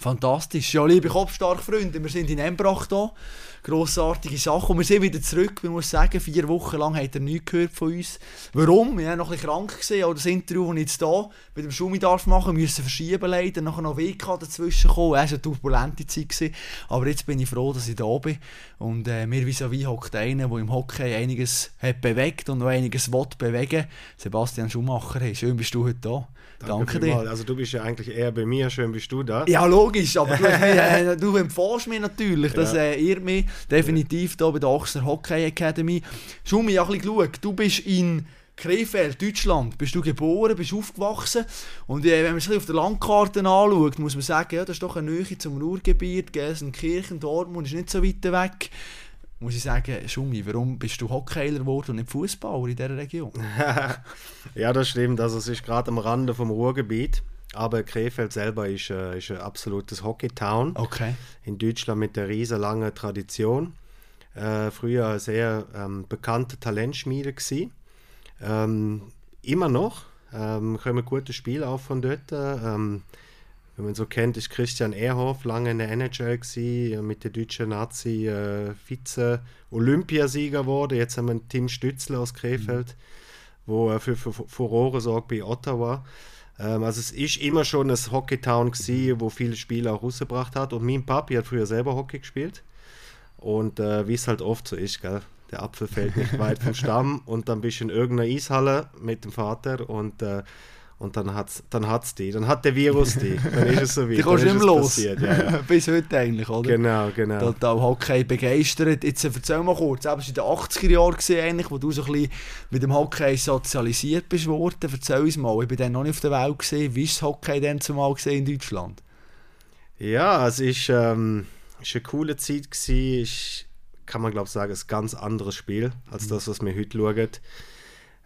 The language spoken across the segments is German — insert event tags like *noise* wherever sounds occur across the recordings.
Fantastisch. Ja, liebe Kopfstark-Freunde, wir sind in Embrach hier. Grossartige Sache. Und wir sind wieder zurück. Man muss sagen, vier Wochen lang hat er nichts gehört von uns. Warum? Wir waren noch ein bisschen krank. Gewesen. Auch das Interview, das ich jetzt hier mit dem Schumi darf machen müssen verschieben leider. Nachher noch WK dazwischen kommen. Es war eine turbulente Zeit. Gewesen. Aber jetzt bin ich froh, dass ich da bin. Und äh, mir vis-à-vis hockt einer, der im Hockey einiges hat bewegt und noch einiges will bewegen. Sebastian Schumacher, hey, schön bist du heute da. Danke, Danke dir. Also du bist ja eigentlich eher bei mir, schön bist du da. Ja, logisch, aber du, *laughs* äh, du empfiehlst mir natürlich, das ja. äh, irrt mich definitiv hier bei der Ochser Hockey Academy. Ja ein bisschen geschaut, du bist in Krefeld, Deutschland, bist du geboren, bist aufgewachsen und äh, wenn man es auf der Landkarte anschaut, muss man sagen, ja, das ist doch eine Nähe zum Ruhrgebiet, Gelsenkirchen, Dortmund ist nicht so weit weg muss ich sagen, Schumi, warum bist du Hockeyler geworden und nicht Fußballer in dieser Region? *laughs* ja, das stimmt. Also es ist gerade am Rande vom Ruhrgebiet. Aber Krefeld selber ist, äh, ist ein absolutes Hockeytown. Okay. In Deutschland mit einer riesen langen Tradition. Äh, früher eine sehr ähm, bekannte Talentschmiede gewesen. Ähm, immer noch. Ähm, kommen gute Spiele auch von dort. Ähm, wenn man so kennt, ist Christian Ehrhoff lange in der NHL gewesen, mit der deutschen Nazi äh, Vize-Olympiasieger wurde. Jetzt haben wir Tim Stützle aus Krefeld, mhm. wo er für, für, für Furore sorgt bei Ottawa. Ähm, also es ist immer schon ein Hockeytown gewesen, wo viele Spiele auch rausgebracht hat. Und mein Papi hat früher selber Hockey gespielt. Und äh, wie es halt oft so ist, gell? der Apfel fällt nicht weit vom Stamm und dann bist du in irgendeiner Eishalle mit dem Vater und äh, und dann hat es dann hat's die, dann hat der Virus die, dann ist es so *laughs* weit. Die kommst du nicht los. Ja, ja. *laughs* Bis heute eigentlich, oder? Genau, genau. Total Hockey begeistert. Jetzt erzähl mal kurz, eben in den 80er Jahren gesehen, eigentlich, wo du so ein bisschen mit dem Hockey sozialisiert bist worden. Erzähl uns mal, ich war dann noch nicht auf der Welt gesehen. Wie war das Hockey denn zumal gesehen in Deutschland? Ja, es ist, ähm, ist eine coole Zeit gewesen. Ist, kann man glaube ich sagen, ein ganz anderes Spiel als mhm. das, was wir heute schauen.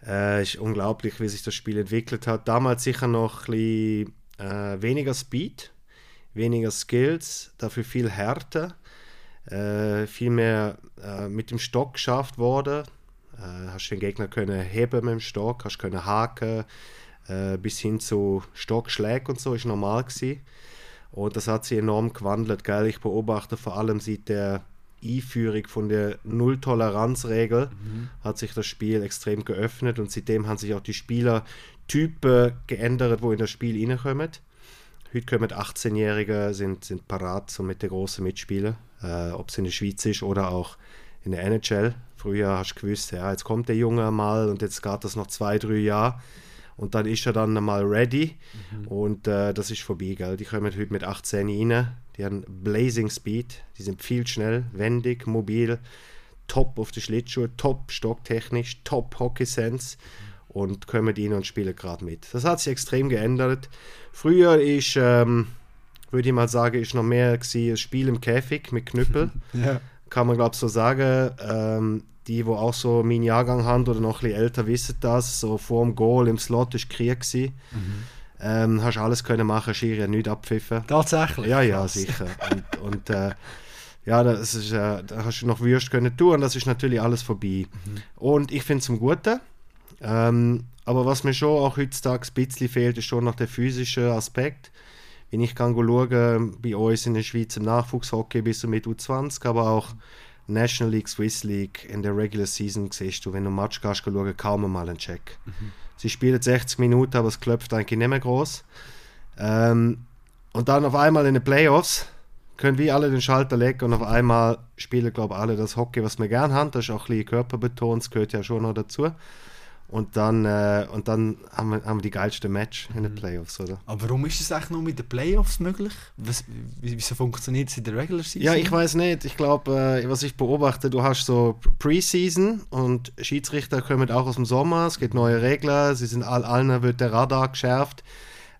Äh, ist unglaublich, wie sich das Spiel entwickelt hat. Damals sicher noch ein bisschen, äh, weniger Speed, weniger Skills, dafür viel Härte, äh, viel mehr äh, mit dem Stock geschafft worden. Äh, hast den Gegner können heben mit dem Stock, hast können haken, äh, bis hin zu Stockschlägen und so ist normal gewesen. Und das hat sich enorm gewandelt. Gell? Ich beobachte vor allem seit der Einführung von der Null-Toleranz-Regel mhm. hat sich das Spiel extrem geöffnet und seitdem haben sich auch die Spielertypen geändert, wo in das Spiel reinkommen. Heute kommen 18-Jährige, sind, sind parat so mit den großen Mitspielern, äh, ob es in der Schweiz ist oder auch in der NHL. Früher hast du gewusst, ja, jetzt kommt der Junge mal und jetzt geht das noch zwei, drei Jahre und dann ist er dann mal ready mhm. und äh, das ist vorbei, gell? Die kommen heute mit 18 rein, die haben Blazing Speed, die sind viel schnell, wendig, mobil, top auf die Schlittschuhe, top stocktechnisch, top Hockey Sense und kommen rein und spielen gerade mit. Das hat sich extrem geändert. Früher ist, ähm, würde ich mal sagen, ist noch mehr gewesen, ein Spiel im Käfig mit Knüppel. *laughs* ja. Kann man glaube ich so sagen. Ähm, die, die auch so meinen Jahrgang haben oder noch ein bisschen älter, wissen das. So vor dem Goal im Slot war Krieg. Mhm. Ähm, hast alles können machen, Schiri hat nichts abpfiffen. Tatsächlich? Ja, ja, sicher. und, und äh, ja, das ist, äh, da hast du noch Würst können tun und das ist natürlich alles vorbei. Mhm. Und ich finde es zum Guten. Ähm, aber was mir schon auch heutzutage ein bisschen fehlt, ist schon noch der physische Aspekt. Wenn ich kann schauen, bei uns in der Schweiz im Nachwuchshockey bis zu mit U20, aber auch mhm National League, Swiss League, in der Regular Season siehst du, wenn du einen Match gehst, schauen, kaum einmal einen Check. Mhm. Sie spielen 60 Minuten, aber es klopft eigentlich nicht mehr groß. Ähm, und dann auf einmal in den Playoffs können wir alle den Schalter legen und auf einmal spielen, glaube ich, alle das Hockey, was wir gern haben. Das ist auch ein bisschen körperbetont, das gehört ja schon noch dazu. Und dann, äh, und dann haben, wir, haben wir die geilste Match in den mhm. Playoffs, oder? Aber warum ist es eigentlich nur mit den Playoffs möglich? Was, wieso funktioniert es in der Regular Season? Ja, ich weiß nicht. Ich glaube, äh, was ich beobachte, du hast so Preseason und Schiedsrichter kommen auch aus dem Sommer. Es gibt neue Regeln, sie sind all, allen wird der Radar geschärft.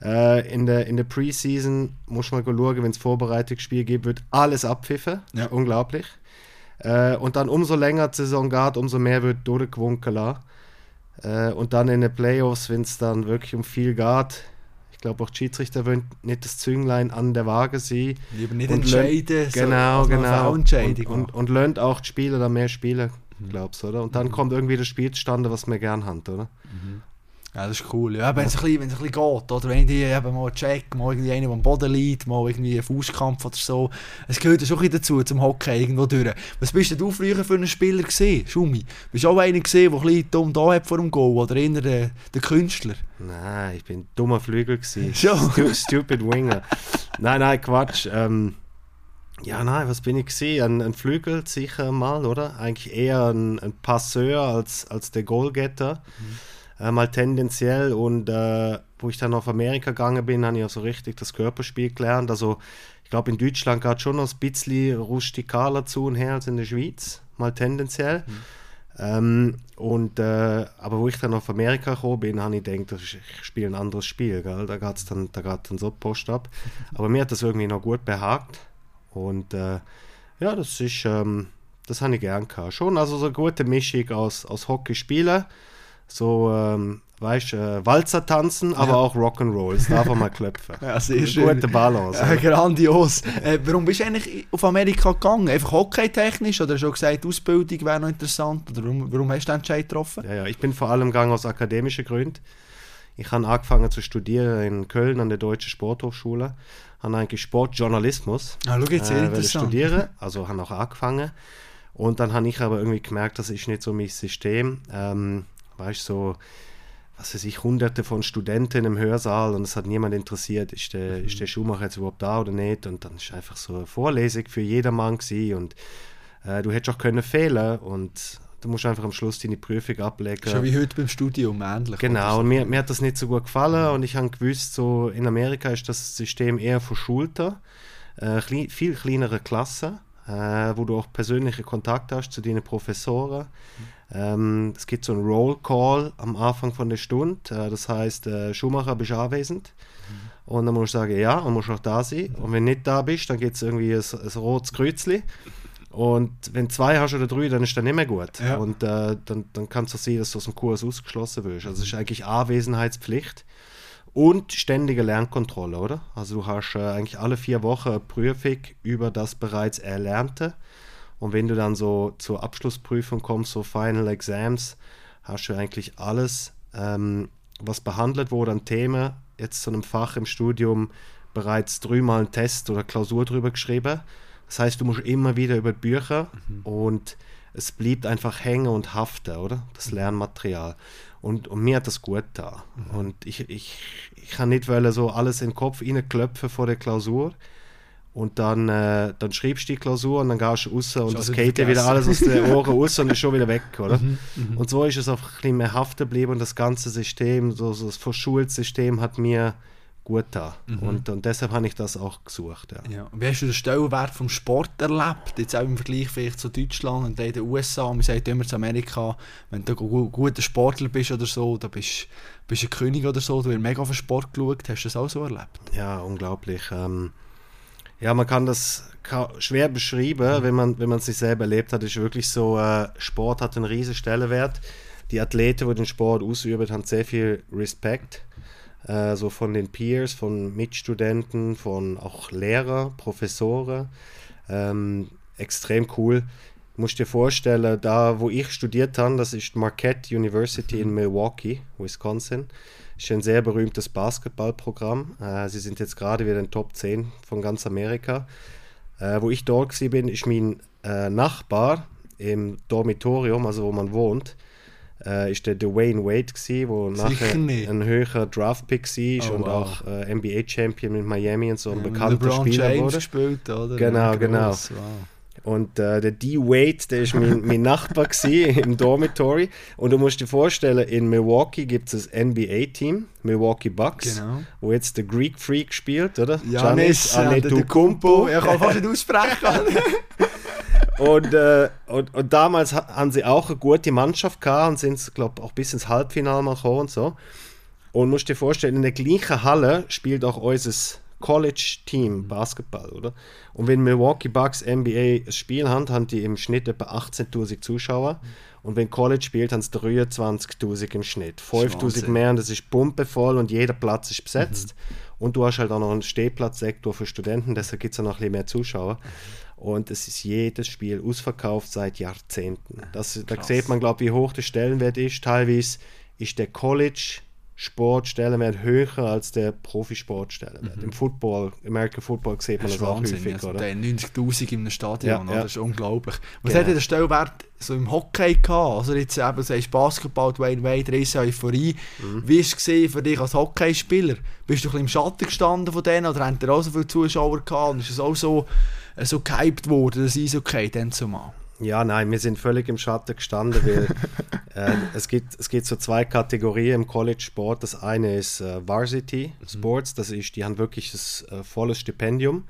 Äh, in der, in der Preseason muss man schauen, wenn es Vorbereitungsspiel gibt, wird alles abpfiffen. Ja. Unglaublich. Äh, und dann umso länger die Saison geht, umso mehr wird durchgewunken lassen. Äh, und dann in den Playoffs, wenn es dann wirklich um viel geht, ich glaube auch die Schiedsrichter wollen nicht das Zünglein an der Waage sein. Lieber nicht entscheiden, genau, so, genau. Und, und, und lernt auch die Spieler dann mehr spielen, mhm. glaubst du, oder? Und dann mhm. kommt irgendwie das Spiel zustande, was wir gern haben, oder? Mhm. Ja, das ist cool. Ja, wenn es ein, bisschen, ein bisschen geht, oder wenn die eben mal check, mal irgendwie einer, der am Boden liegt, mal irgendwie einen Fußkampf oder so. Es gehört ja schon ein dazu, zum Hockey irgendwo durch. Was bist denn du früher für einen Spieler gesehen, Schumi? Bist du auch einer gesehen, der ein bisschen dumm da hat vor dem Goal, oder eher der, der Künstler? Nein, ich bin ein dummer Flügel gewesen. *laughs* Stu stupid Winger. nein, nein, Quatsch. Ähm, ja, nein, was bin ich gesehen? Ein, ein Flügel sicher mal, oder? Eigentlich eher ein, ein Passeur als, als der Goalgetter. Mhm mal tendenziell. Und äh, wo ich dann auf Amerika gegangen bin, habe ich auch so richtig das Körperspiel gelernt. Also ich glaube, in Deutschland geht schon noch ein bisschen rustikaler zu und her als in der Schweiz, mal tendenziell. Mhm. Ähm, und, äh, aber wo ich dann auf Amerika gekommen bin, habe ich gedacht, ich spiele ein anderes Spiel. Gell? Da geht dann, da dann so Post ab. *laughs* Aber mir hat das irgendwie noch gut behagt. Und äh, ja, das ist, ähm, das habe ich gern gehabt. Schon also so eine gute Mischung aus, aus Hockey spielen so, ähm, weißt du, äh, Walzer tanzen, aber ja. auch Rock'n'Roll. Das darf man mal klopfen. *laughs* ja, sehr schön. Gute Balance. Ja, grandios. äh, warum bist du eigentlich auf Amerika gegangen? Einfach hockeytechnisch oder du gesagt, Ausbildung wäre noch interessant? Oder warum, warum hast du den Entscheid getroffen? Ja, ja, ich bin vor allem gegangen aus akademischen Gründen. Ich habe angefangen zu studieren in Köln an der Deutschen Sporthochschule. Habe eigentlich Sportjournalismus ah, schau, jetzt äh, studieren, also habe auch angefangen. Und dann habe ich aber irgendwie gemerkt, das ist nicht so mein System. Ähm, weißt so, was weiß ich, hunderte von Studenten im Hörsaal und es hat niemand interessiert, ist der, mhm. ist der Schuhmacher jetzt überhaupt da oder nicht und dann ist einfach so eine Vorlesung für jedermann gewesen und äh, du hättest auch können fehlen und du musst einfach am Schluss deine Prüfung ablegen. Schon wie heute beim Studium, ähnlich. Genau, und mir, mir hat das nicht so gut gefallen und ich habe gewusst, so in Amerika ist das System eher verschulter, äh, klein, viel kleinere Klassen, äh, wo du auch persönliche Kontakte hast zu deinen Professoren. Mhm ähm, es gibt so einen Roll Call am Anfang von der Stunde. Äh, das heißt, äh, Schumacher bist anwesend. Mhm. Und dann musst du sagen, ja, und musst auch da sein. Und wenn du nicht da bist, dann gibt es irgendwie ein, ein rotes Kreuzchen. Und wenn du zwei hast oder drei, dann ist das nicht mehr gut. Ja. Und äh, dann, dann kann es so sein, dass du aus dem Kurs ausgeschlossen wirst. Also es ist eigentlich Anwesenheitspflicht und ständige Lernkontrolle, oder? Also du hast äh, eigentlich alle vier Wochen eine Prüfung über das bereits Erlernte. Und wenn du dann so zur Abschlussprüfung kommst, so Final Exams, hast du eigentlich alles, ähm, was behandelt wurde an Themen, jetzt zu einem Fach im Studium bereits dreimal einen Test oder Klausur drüber geschrieben. Das heißt, du musst immer wieder über die Bücher mhm. und es blieb einfach hängen und haften, oder? Das mhm. Lernmaterial. Und, und mir hat das gut da. Mhm. Und ich, ich, ich kann nicht wollen, so alles in den Kopf reinklopfen vor der Klausur und dann, äh, dann schreibst du die Klausur und dann gehst du raus und es geht dir wieder alles aus den *laughs* Ohren raus und ist schon wieder weg, oder? Mhm, mhm, und so ist es einfach ein bisschen mehr haften geblieben und das ganze System, so, so das Verschulsystem hat mir gut da mhm. und, und deshalb habe ich das auch gesucht. Ja. Ja. Wie hast du den Stellenwert vom Sport erlebt? Jetzt auch im Vergleich vielleicht zu Deutschland und in den USA, man sagt immer zu Amerika, wenn du ein guter Sportler bist oder so, da bist du ein König oder so, du hast mega auf den Sport geschaut, hast du das auch so erlebt? Ja, unglaublich. Ähm, ja, man kann das schwer beschreiben, wenn man wenn man es nicht selber erlebt hat. Ist wirklich so, äh, Sport hat einen riesen Stellenwert. Die Athleten, die den Sport ausüben, haben sehr viel Respekt. Äh, so von den Peers, von Mitstudenten, von auch Lehrer, Professoren. Ähm, extrem cool. Du musst dir vorstellen, da wo ich studiert habe, das ist Marquette University in Milwaukee, Wisconsin ist ein sehr berühmtes Basketballprogramm. Äh, sie sind jetzt gerade wieder in den Top 10 von ganz Amerika. Äh, wo ich dort war, bin, ist mein äh, Nachbar im Dormitorium, also wo man wohnt, äh, ist der Dwayne Wade gewesen, wo nachher ein höherer Draftpick war oh, und wow. auch äh, NBA-Champion mit Miami und so ein ja, bekannter LeBron Spieler James wurde. Gespielt, oder? Genau, genau. Wow. Und äh, der D-Wade, der ist mein, mein Nachbar im Dormitory. Und du musst dir vorstellen, in Milwaukee gibt es ein NBA-Team, Milwaukee Bucks, genau. wo jetzt der Greek Freak spielt, oder? Janis Antetokounmpo. Ich kann fast nicht aussprechen. *laughs* und, äh, und, und, damals haben sie auch eine gute Mannschaft gehabt und sind, glaube auch bis ins Halbfinale mal gekommen und so. Und musst dir vorstellen, in der gleichen Halle spielt auch unser College-Team Basketball, oder? Und wenn Milwaukee Bucks NBA ein Spiel haben, haben die im Schnitt etwa 18.000 Zuschauer. Und wenn College spielt, haben sie 23.000 im Schnitt. 5.000 mehr und das ist pumpevoll und jeder Platz ist besetzt. Mhm. Und du hast halt auch noch einen Stehplatzsektor für Studenten, deshalb gibt es noch ein bisschen mehr Zuschauer. Und es ist jedes Spiel ausverkauft seit Jahrzehnten. Das, da sieht man, glaube ich, wie hoch der Stellenwert ist. Teilweise ist der College Sportstellenwert höher als der Profisportstellenwert. Mhm. Im Football, American Football sieht man Das das, auch Wahnsinn. häufig, Also, oder? der 90'000 in einem Stadion, Ja, ja. das ist unglaublich. Was Genau. hat denn der Stellwert so im Hockey gehabt? Also jetzt eben, du sagst Basketball, Dwayne Wade, riesen Euphorie. Mhm. Wie war es für dich als Hockeyspieler? Bist du ein bisschen im Schatten gestanden von denen oder haben da auch so viele Zuschauer gehabt und ist es auch so, äh, so gehypt worden, das Eishockey dann zumal? Ja, nein, wir sind völlig im Schatten gestanden, weil *laughs* äh, es, gibt, es gibt so zwei Kategorien im College-Sport. Das eine ist äh, Varsity Sports, das ist, die haben wirklich das äh, volles Stipendium,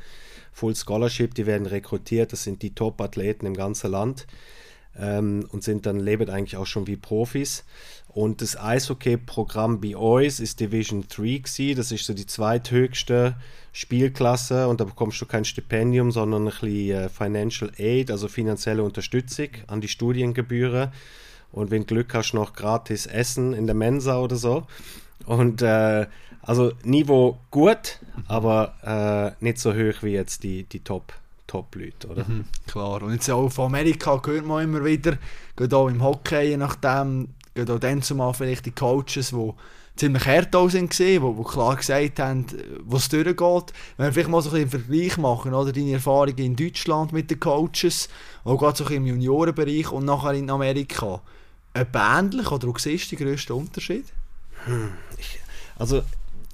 Full Scholarship, die werden rekrutiert, das sind die Top-Athleten im ganzen Land ähm, und sind dann leben eigentlich auch schon wie Profis. Und das Eishockey-Programm bei uns ist Division 3 gewesen. Das ist so die zweithöchste Spielklasse und da bekommst du kein Stipendium, sondern ein bisschen äh, Financial Aid, also finanzielle Unterstützung an die Studiengebühren. Und wenn Glück hast, noch gratis Essen in der Mensa oder so. Und äh, also Niveau gut, aber äh, nicht so hoch wie jetzt die, die Top, Top-Leute, oder? Mhm, klar. Und jetzt auch von Amerika hört man immer wieder, gerade auch im Hockey, je nachdem, gerade auch dann zumal vielleicht die Coaches, die ziemlich hart auch sind wo klar gesagt haben, wo es durchgeht. Wenn wir vielleicht mal so ein bisschen einen Vergleich machen, oder deine Erfahrungen in Deutschland mit den Coaches, auch gerade so ein bisschen im Juniorenbereich und nachher in Amerika. Etwa ähnlich oder wo siehst du den grössten Unterschied? Also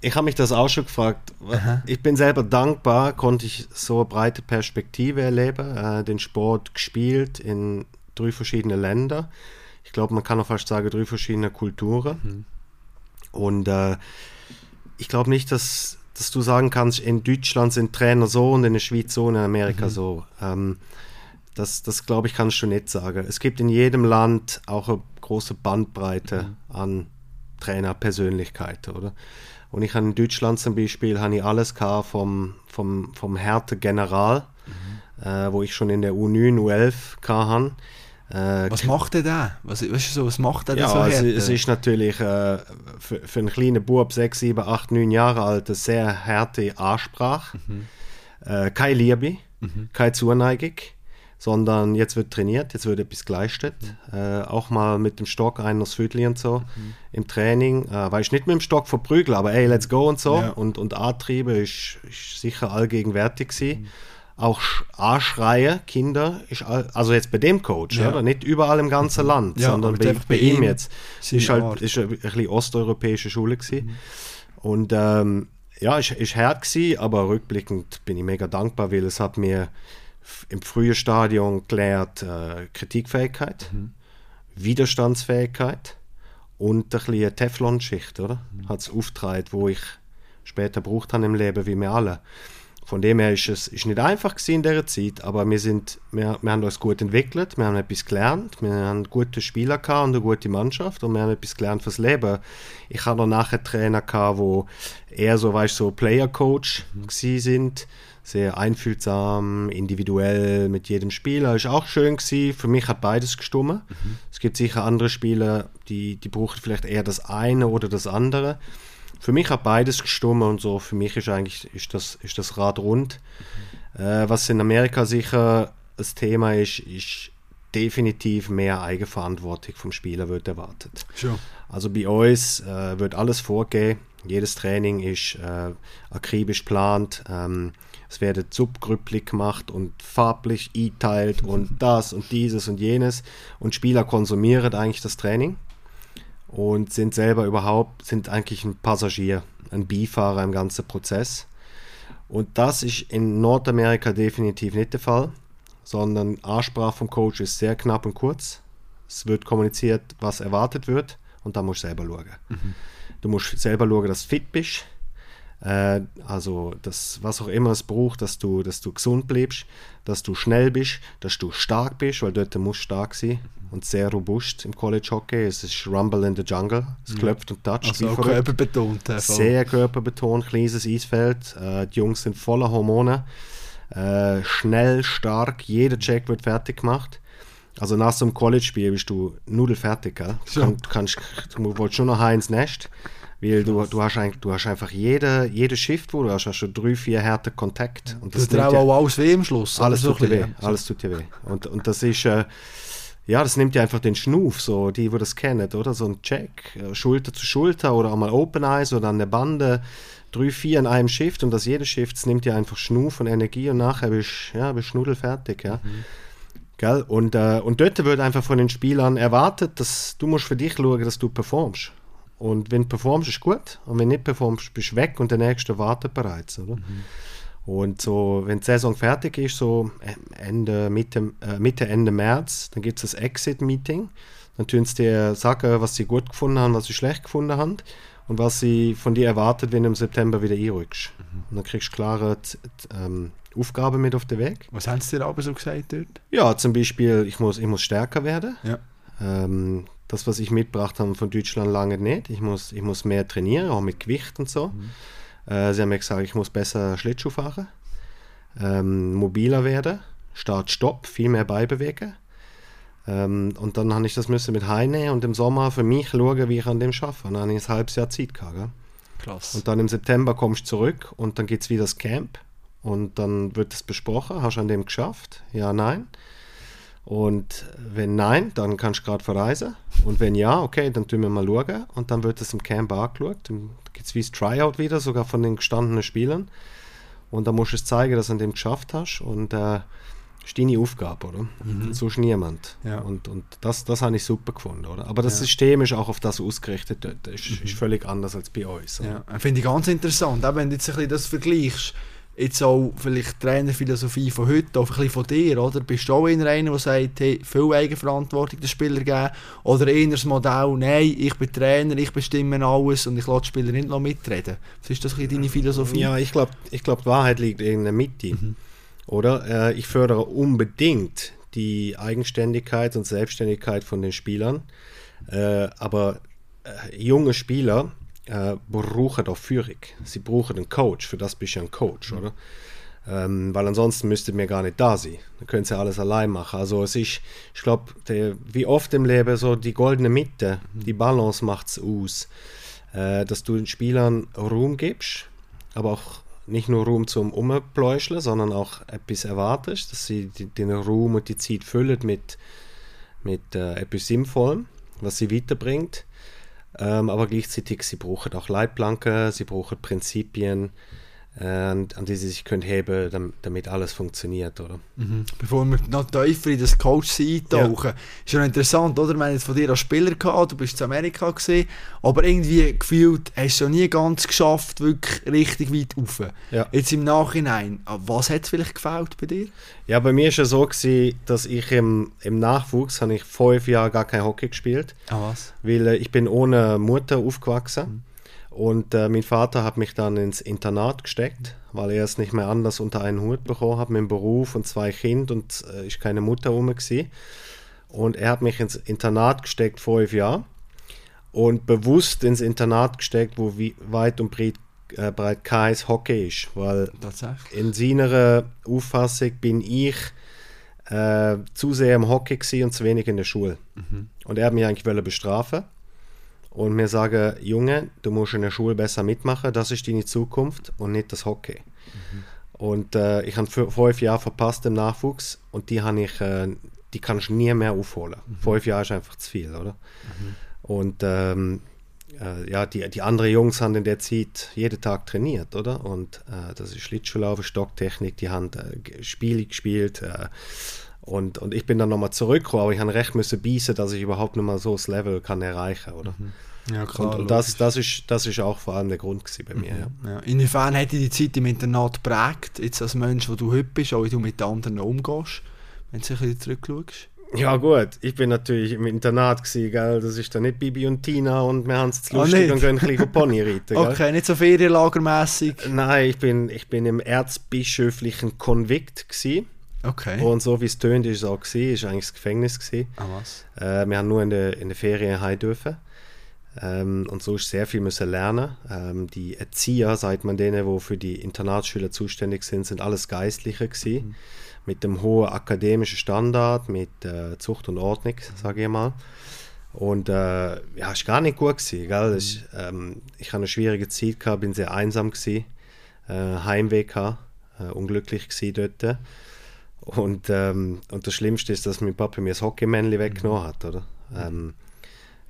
ich habe mich das auch schon gefragt. Ich bin selber dankbar, konnte ich so eine breite Perspektive erleben, äh, den Sport gespielt in drei verschiedene Länder. Ich glaube, man kann auch fast sagen, drei verschiedene Kulturen. Und äh, ich glaube nicht, dass, dass du sagen kannst, in Deutschland sind Trainer so und in der Schweiz so und in Amerika so. Ähm, das, das glaube ich, kannst du nicht sagen. Es gibt in jedem Land auch eine große Bandbreite an Trainerpersönlichkeiten, oder? Und ich habe in Deutschland zum Beispiel habe ich alles gehabt vom, vom, vom Härte General, äh, wo ich schon in der U9, U11 hatte. Äh, Was macht der da? Was, weißt du so, was macht der ja, so also, hart? es ist natürlich äh, für, für einen kleinen Bub, 6, 7, 8, 9 Jahre alt, eine sehr harte Ansprache. Äh, keine Liebe, keine Zuneigung, sondern jetzt wird trainiert, jetzt wird etwas geleistet. Äh, auch mal mit dem Stock ein aufs Viertel und so im Training. Äh, weil ich nicht mit dem Stock verprügeln, aber ey, let's go und so. Ja. Und, und Antriebe ist, ist sicher allgegenwärtig gewesen. Auch Sch- Anschreien, Kinder, ist all, also jetzt bei dem Coach, Ja. oder? nicht überall im ganzen Land, Ja, sondern bei, bei ihm jetzt. seine Ist halt Art. ist eine, ein bisschen osteuropäische Schule gewesen. Und ähm, ja, ist, ist hart gewesen, aber rückblickend bin ich mega dankbar, weil es hat mir im frühen Stadion gelehrt äh, Kritikfähigkeit, Widerstandsfähigkeit und ein bisschen eine Teflonschicht, oder? Hat es aufgetragen, wo ich später braucht habe im Leben, wie wir alle. Von dem her ist es ist nicht einfach in dieser Zeit, aber wir, sind, wir, wir haben uns gut entwickelt, wir haben etwas gelernt, wir haben gute Spieler gehabt und eine gute Mannschaft und wir haben etwas gelernt fürs Leben. Ich hatte nachher Trainer gehabt, wo eher so, weißt, so Player-Coach gewesen sind, sehr einfühlsam, individuell mit jedem Spieler. Ist auch schön gewesen. Für mich hat beides gestummen. Es gibt sicher andere Spieler, die, die brauchen vielleicht eher das eine oder das andere. Für mich hat beides gestummen und so. Für mich ist eigentlich ist das, ist das Rad rund. Äh, was in Amerika sicher das Thema ist, ist definitiv mehr Eigenverantwortung vom Spieler wird erwartet. Schon. Also bei uns äh, wird alles vorgehen. Jedes Training ist äh, akribisch geplant. Ähm, es werden Subgrüppli gemacht und farblich eingeteilt und *laughs* das und dieses und jenes. Und Spieler konsumieren eigentlich das Training und sind selber überhaupt, sind eigentlich ein Passagier, ein Beifahrer im ganzen Prozess. Und das ist in Nordamerika definitiv nicht der Fall, sondern Ansprache vom Coach ist sehr knapp und kurz. Es wird kommuniziert, was erwartet wird und dann musst du selber schauen. Du musst selber schauen, dass du fit bist. Äh, also das, was auch immer es braucht, dass du, dass du gesund bleibst, dass du schnell bist, dass du stark bist, weil dort musst du stark sein und sehr robust im College Hockey. Es ist Rumble in the Jungle, es klopft und toucht. Also auch körperbetont. äh. Sehr körperbetont, kleines Eisfeld. Äh, die Jungs sind voller Hormone. Äh, schnell, stark, jeder Check wird fertig gemacht. Also nach so einem College-Spiel bist du nudelfertig, gell? Du, kannst, du willst schon noch ins Nest, weil du, du, hast eigentlich, du hast einfach jede, jede Shift, wo du hast, hast du drei, vier harte Kontakt. Und Das tut ja- auch alles weh am Schluss. alles oder? tut dir ein weh. Alles tut dir weh. Und, und das ist, äh, ja, das nimmt ja einfach den Schnuf, so die, wo das kennen, oder? So ein Check, äh, Schulter zu Schulter oder auch mal Open Eyes oder an der Bande, drei, vier in einem Shift und das jede Shift das nimmt ja einfach Schnuf und Energie und nachher bist du ja, bist schnudelfertig, ja. Mhm. Gell? Und, äh, und dort wird einfach von den Spielern erwartet, dass du musst für dich schauen, dass du performst. Und wenn du performst, ist gut. Und wenn du nicht performst, bist du weg und der Nächste wartet bereits. Oder? Mhm. Und so, wenn die Saison fertig ist, so Ende, Mitte, äh, Mitte Ende März, dann gibt es das Exit-Meeting. Dann tun sie dir sagen, was sie gut gefunden haben, was sie schlecht gefunden haben und was sie von dir erwartet, wenn du im September wieder einrückst. Mhm. Und dann kriegst du klare ähm, Aufgaben mit auf den Weg. Was haben sie dir aber so gesagt dort? Ja, zum Beispiel, ich muss, ich muss stärker werden. Ja. Ähm, das, was ich mitgebracht habe von Deutschland, lange nicht. Ich muss, ich muss mehr trainieren, auch mit Gewicht und so. Mhm. Äh, sie haben mir gesagt, ich muss besser Schlittschuh fahren, ähm, mobiler werden, Start-Stopp, viel mehr beibewegen. Ähm, und dann habe ich das müssen mit heine und im Sommer für mich schauen, wie ich an dem schaffe. Und dann habe ich ein halbes Jahr Zeit gehabt. Gell? Krass. Und dann im September kommst du zurück und dann geht es wieder das Camp. Und dann wird es besprochen, hast du an dem geschafft? Ja, nein. Und wenn nein, dann kannst du gerade verreisen. Und wenn ja, okay, dann tun wir mal schauen. Und dann wird es im Camp angeschaut. Dann gibt es wie das Tryout wieder, sogar von den gestandenen Spielern. Und dann musst du es zeigen, dass du an dem geschafft hast. Und äh, ist deine Aufgabe, oder? Mhm. So ist niemand. Ja. Und, und das, das habe ich super gefunden, oder? Aber das ja. System ist auch auf das ausgerichtet dort. Das ist, mhm. ist völlig anders als bei uns. Ja, finde ich ganz interessant. Auch wenn du jetzt ein bisschen das vergleichst, jetzt auch vielleicht Trainerphilosophie von heute, auch ein bisschen von dir, oder? Bist du auch einer, der sagt, hey, viel Eigenverantwortung den Spieler geben? Oder eher das Modell, nein, ich bin Trainer, ich bestimme alles und ich lasse die Spieler nicht noch mitreden? Was ist das deine Philosophie? Ja, ich glaube, ich glaub, die Wahrheit liegt in der Mitte. Mhm. Oder? Äh, ich fördere unbedingt die Eigenständigkeit und Selbstständigkeit von den Spielern. Äh, aber äh, junge Spieler äh, brauchen auch Führung. Sie brauchen einen Coach, für das bist du ein Coach, mhm. oder? Ähm, weil ansonsten müsste mir gar nicht da sein. Dann können sie alles allein machen. Also es ist, ich glaube, wie oft im Leben so die goldene Mitte, mhm. die Balance macht es aus. Äh, dass du den Spielern Ruhm gibst, aber auch nicht nur Ruhm zum Umpläuscheln, sondern auch etwas erwartest, dass sie die, den Ruhm und die Zeit füllen mit, mit äh, etwas Sinnvollem, was sie weiterbringt. Ähm, aber gleichzeitig, sie brauchen auch Leitplanken, sie brauchen Prinzipien, an die sie sich können heben damit alles funktioniert, oder? Mhm. Bevor wir noch tiefer in das Coach eintauchen, ja. ist ja interessant, oder? Wir haben jetzt von dir als Spieler gehabt, du bist in Amerika gesehen, aber irgendwie gefühlt hast du nie ganz geschafft, wirklich richtig weit rauf. Ja. Jetzt im Nachhinein, was hat es vielleicht gefällt bei dir? Ja, bei mir war es ja so, gewesen, dass ich im, im Nachwuchs habe ich fünf Jahre gar kein Hockey gespielt. Ah, was? Weil äh, ich bin ohne Mutter aufgewachsen. Mhm. Und äh, mein Vater hat mich dann ins Internat gesteckt, weil er es nicht mehr anders unter einen Hut bekommen hat mit dem Beruf und zwei Kinder und äh, ich keine Mutter rum war. Und er hat mich ins Internat gesteckt vor fünf Jahren und bewusst ins Internat gesteckt, wo wie, weit und breit, äh, breit kein Hockey ist, weil in seiner Auffassung bin ich äh, zu sehr im Hockey und zu wenig in der Schule. Mhm. Und er hat mich eigentlich bestrafen und mir sagen, Junge, du musst in der Schule besser mitmachen, das ist deine Zukunft und nicht das Hockey. Mhm. Und äh, ich habe fünf Jahre verpasst im Nachwuchs und die habe ich, äh, die kann ich nie mehr aufholen. Mhm. Fünf Jahre ist einfach zu viel, oder? Mhm. Und ähm, äh, ja, die, die anderen Jungs haben in der Zeit jeden Tag trainiert, oder? Und äh, das ist Schlittschuhlaufen, Stocktechnik, die haben äh, Spiele gespielt, äh, und, und ich bin dann nochmal zurückgekommen, aber ich habe recht müssen beißen, dass ich überhaupt noch mal so das Level kann erreichen, oder? Mhm. Ja, klar. Und, und das, das, ist, das ist auch vor allem der Grund bei mir. Mhm. Ja. Ja. Inwiefern hat die Zeit im Internat geprägt, jetzt als Mensch, wo du heute bist, auch wie du mit anderen umgehst, wenn du ein bisschen zurückschaust? Ja gut, ich bin natürlich im Internat gewesen, gell? das ist dann nicht Bibi und Tina und wir haben es jetzt ah, lustig oh, und gehen ein bisschen *laughs* Pony reiten. Okay, nicht so ferienlagermäßig. Nein, ich bin, ich bin im erzbischöflichen Konvikt gewesen. Okay. Und so wie es tönt, ist es auch gewesen, ist eigentlich das Gefängnis gewesen. Ah, was? Äh, wir haben nur in der, in der Ferien heim dürfen. Ähm, und so ist sehr viel müssen lernen. Ähm, die Erzieher, sagt man denen, wo für die Internatsschüler zuständig sind, sind alles Geistliche gewesen. Mhm. Mit dem hohen akademischen Standard, mit äh, Zucht und Ordnung, sage ich mal. Und äh, ja, ist gar nicht gut gewesen, gell? Mhm. Ich, ähm, ich hatte eine schwierige Zeit gehabt, bin sehr einsam gewesen, äh, Heimweh gehabt, äh, unglücklich gewesen dort. Und, ähm, und das Schlimmste ist, dass mein Papa mir das Hockeymännchen weggenommen hat, oder? Ähm,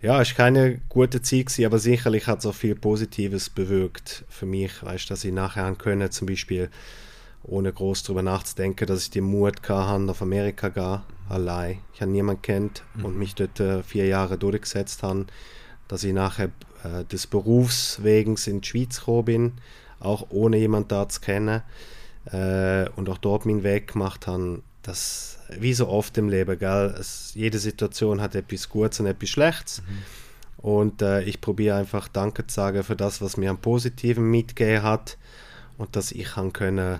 ja, es war keine gute Zeit, gewesen, aber sicherlich hat es auch viel Positives bewirkt für mich, weißt dass ich nachher können, zum Beispiel ohne groß darüber nachzudenken, dass ich den Mut hatte, auf Amerika zu gehen, allein. Ich habe niemanden kennt und mich dort äh, vier Jahre durchgesetzt habe, dass ich nachher äh, des Berufs wegen in die Schweiz gekommen bin, auch ohne jemanden da zu kennen äh, und auch dort meinen Weg gemacht habe. Das, wie so oft im Leben, gell? Es, jede Situation hat etwas Gutes und etwas Schlechtes. Mhm. Und äh, ich probiere einfach Danke zu sagen für das, was mir am Positiven mitgegeben hat und dass ich kann können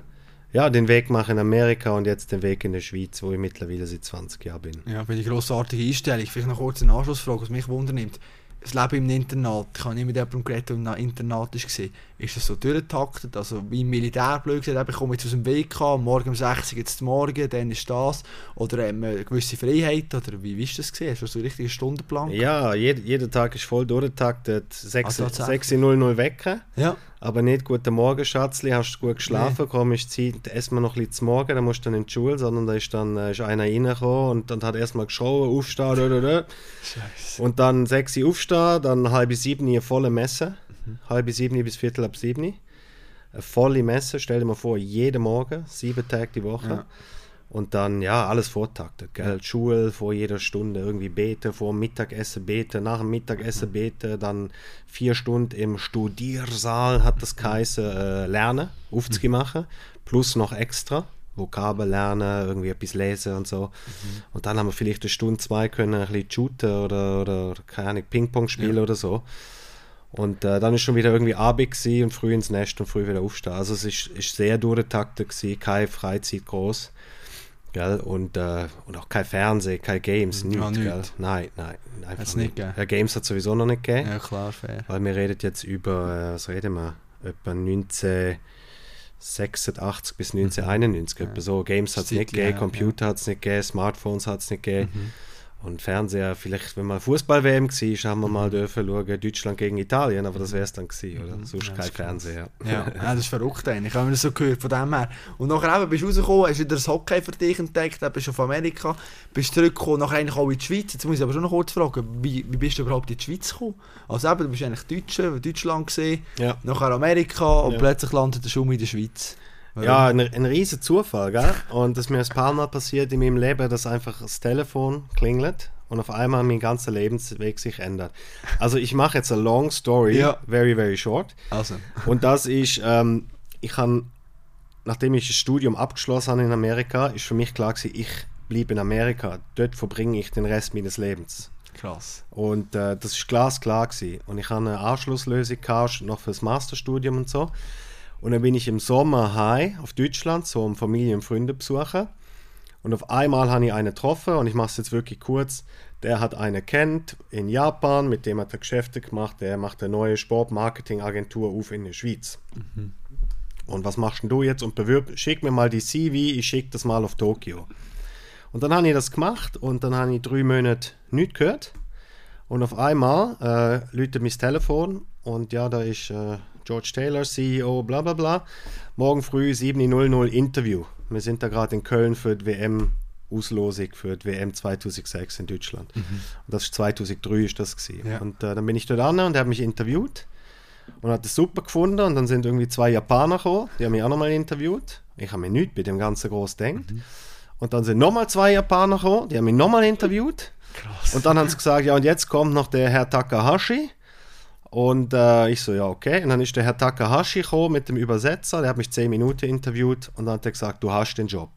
ja, den Weg machen in Amerika und jetzt den Weg in der Schweiz, wo ich mittlerweile seit 20 Jahren bin. Ja, für die grossartige Einstellung. Vielleicht noch kurz eine Anschlussfrage, was mich wundernimmt das Leben im Internat, ich habe nicht mit jemandem geredet, der im Internat war, ist das so durchgetaktet, also wie im Militär blöd gesagt, ich komme jetzt aus dem WK, morgen um 6 Uhr jetzt morgen, dann ist das, oder haben eine gewisse Freiheit, oder wie ist das gesehen? Hast du so einen richtigen Stundenplan? Ja, jeder, jeder Tag ist voll durchgetaktet, 6.00 Uhr wecken, ja. aber nicht «Guten Morgen, Schatzli, hast du gut geschlafen, nee. komm, ist Zeit, essen wir noch ein bisschen zu Morgen, dann musst du dann in die Schule», sondern da ist dann äh, ist einer reingekommen und dann hat erstmal geschrien, aufstehen, *laughs* Scheiße. und dann 6 Uhr aufstehen, dann halb sieben eine volle Messe. Mhm. Halb sieben bis viertel ab sieben. Eine volle Messe, stell dir mal vor, jeden Morgen, sieben Tage die Woche. Ja. Und dann, ja, alles vortaktet, gell? Schule vor jeder Stunde, irgendwie beten, vor Mittagessen beten, nach dem Mittagessen mhm. beten, dann vier Stunden im Studiersaal hat das geheißen, äh, lernen, aufzumachen, mhm. plus noch extra. Vokabel lernen, irgendwie etwas lesen und so. Mhm. Und dann haben wir vielleicht eine Stunde, zwei können ein bisschen shooten oder, oder, oder keine Ahnung, Ping-Pong spielen ja. oder so. Und äh, dann ist schon wieder irgendwie Abend und früh ins Nest und früh wieder aufstehen. Also es ist, ist sehr durchgetaktet gewesen, keine Freizeit groß. Gell? Und, äh, und auch kein Fernsehen, keine Games, nichts, ja, Gell? Nein, nein, einfach Hat's nicht. nicht ja, Games hat sowieso noch nicht gegeben. Ja, klar, fair. Weil wir reden jetzt über, äh, was reden wir, etwa 19... 86 bis 1991. Ja. So Games hat es nicht gegeben, Computer ja. hat es nicht gegeben, Smartphones hat es nicht gegeben. Mhm. Und Fernseher, vielleicht, wenn mal Fußball-WM war, haben wir mal mhm. dürfen schauen, Deutschland gegen Italien, aber das wäre es dann gewesen, oder? Mhm. Sonst ja, kein Fernseher. *laughs* Ja. ja, das ist verrückt eigentlich, haben wir das so gehört, von dem her. Und nachher eben bist du rausgekommen, hast wieder das Hockey für dich entdeckt, bist auf Amerika, bist zurückgekommen, nachher eigentlich auch in die Schweiz. Jetzt muss ich aber schon noch kurz fragen, wie, wie bist du überhaupt in die Schweiz gekommen? Also eben, du bist eigentlich Deutscher, Deutschland gesehen, ja. nachher Amerika und ja. plötzlich landet der Schum in der Schweiz. Ja, ein, ein riesen Zufall, gell? Und das ist mir ein paar Mal passiert in meinem Leben, dass einfach das Telefon klingelt und auf einmal mein ganzer Lebensweg sich ändert. Also ich mache jetzt eine long story, ja. very, very short. Also. Und das ist, ähm, ich habe, nachdem ich das Studium abgeschlossen habe in Amerika, ist für mich klar gewesen, ich bleibe in Amerika. Dort verbringe ich den Rest meines Lebens. Krass. Und äh, das ist glasklar gewesen. Und ich habe eine Anschlusslösung gehabt, noch fürs Masterstudium und so. Und dann bin ich im Sommer heim auf Deutschland, so um Familie und Freunde besuchen. Und auf einmal habe ich einen getroffen und ich mache es jetzt wirklich kurz. Der hat einen kennt in Japan, mit dem hat er Geschäfte gemacht. Der macht eine neue Sportmarketingagentur auf in der Schweiz. Mhm. Und was machst du jetzt? Und bewirb, schick mir mal die CV, ich schicke das mal auf Tokio. Und dann habe ich das gemacht und dann habe ich drei Monate nichts gehört. Und auf einmal äh, läutet mein Telefon und ja, da ist äh, George Taylor, CEO, bla bla bla. Morgen früh 7.00 Interview. Wir sind da gerade in Köln für die WM Auslosung für die WM 2006 in Deutschland. Mhm. Und das ist 2003 ist das gewesen. Ja. Und äh, dann bin ich dort an und er hat mich interviewt und hat es super gefunden. Und dann sind irgendwie zwei Japaner gekommen, die haben mich auch nochmal interviewt. Ich habe mir nichts bei dem ganzen groß gedacht. Mhm. Und dann sind nochmal zwei Japaner gekommen, die haben mich nochmal interviewt. Krass. Und dann haben sie gesagt, ja und jetzt kommt noch der Herr Takahashi. Und äh, ich so, ja, okay. Und dann ist der Herr Takahashi gekommen mit dem Übersetzer, der hat mich zehn Minuten interviewt und dann hat er gesagt, du hast den Job.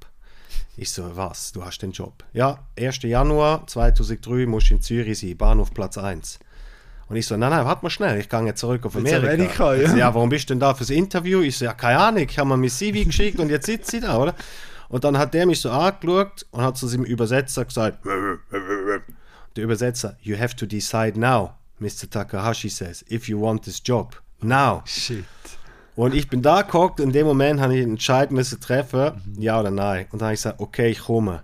Ich so, was? Du hast den Job? Ja, 1. Januar 2003 musst du in Zürich sein, Bahnhof Platz 1. Und ich so, nein, nein, warte mal schnell, ich gehe jetzt zurück auf Amerika. Amerika ja. So, ja, warum bist du denn da fürs Interview? Ich so, ja, keine Ahnung, ich habe mir mein CV geschickt und jetzt sitzt sie da, oder? Und dann hat der mich so angeschaut und hat zu seinem Übersetzer gesagt, *laughs* der Übersetzer, you have to decide now. Mr. Takahashi says, if you want this job, now. Shit. Und ich bin da geguckt und in dem Moment habe ich einen Entscheid müssen treffen, mhm. ja oder nein. Und dann habe ich gesagt, okay, ich komme.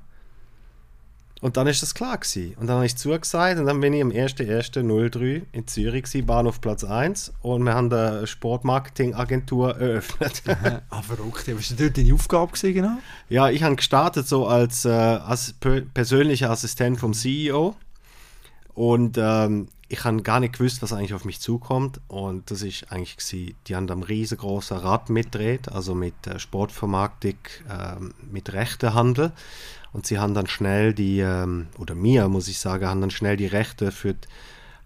Und dann ist das klar gewesen. Und dann habe ich zugesagt und dann bin ich am 1.1.03 in Zürich gewesen, Bahnhof Platz 1 und wir haben eine Sportmarketingagentur eröffnet. *laughs* ah, verrückt. Was war dort deine Aufgabe gewesen, genau? Ja, ich habe gestartet so als, äh, als per persönlicher Assistent vom CEO und ähm, ich habe gar nicht gewusst, was eigentlich auf mich zukommt. Und das ist eigentlich, gewesen, die haben am riesengroßen Rad mitdreht, also mit Sportvermarktung, äh, mit Rechtehandel. Und sie haben dann schnell die, ähm, oder mir muss ich sagen, haben dann schnell die Rechte für die,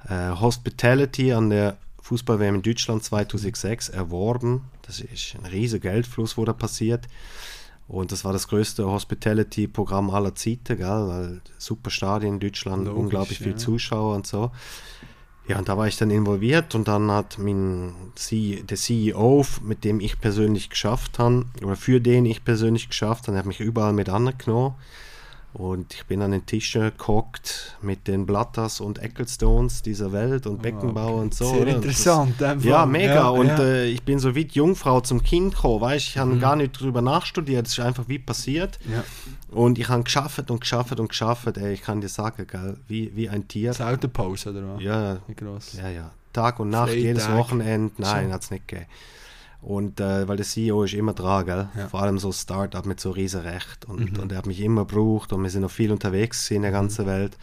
äh, Hospitality an der Fußball-WM in Deutschland 2006 erworben. Das ist ein riesiger Geldfluss, wo da passiert. Und das war das größte Hospitality-Programm aller Zeiten, gell? Weil super Stadien in Deutschland, Logisch, unglaublich ja. viel Zuschauer und so. Ja, und da war ich dann involviert und dann hat mein C der CEO, mit dem ich persönlich geschafft habe, oder für den ich persönlich geschafft habe, hat mich überall mit angenommen. Und ich bin an den Tischen geguckt mit den Blatters und Ecclestones dieser Welt und Beckenbauer okay. und so. Sehr oder? interessant. Das, ja, mega. Ja, und ja. Äh, ich bin so wie die Jungfrau zum Kind gekommen, weißt ich habe mhm. gar nicht drüber nachstudiert, es ist einfach wie passiert. Ja. Und ich habe geschafft und geschafft und geschafft, ey, ich kann dir sagen, gell, wie, wie ein Tier. Das Autopause, oder was? Ja, wie groß? Ja, ja. Tag und Nacht, Freitag. jedes Wochenende. Nein, hat es nicht gegeben. Und äh, weil der CEO ist immer dran, gell? Ja. vor allem so Startup mit so riesen Recht. Und, mhm. und er hat mich immer gebraucht und wir sind noch viel unterwegs in der mhm. ganzen mhm. Welt.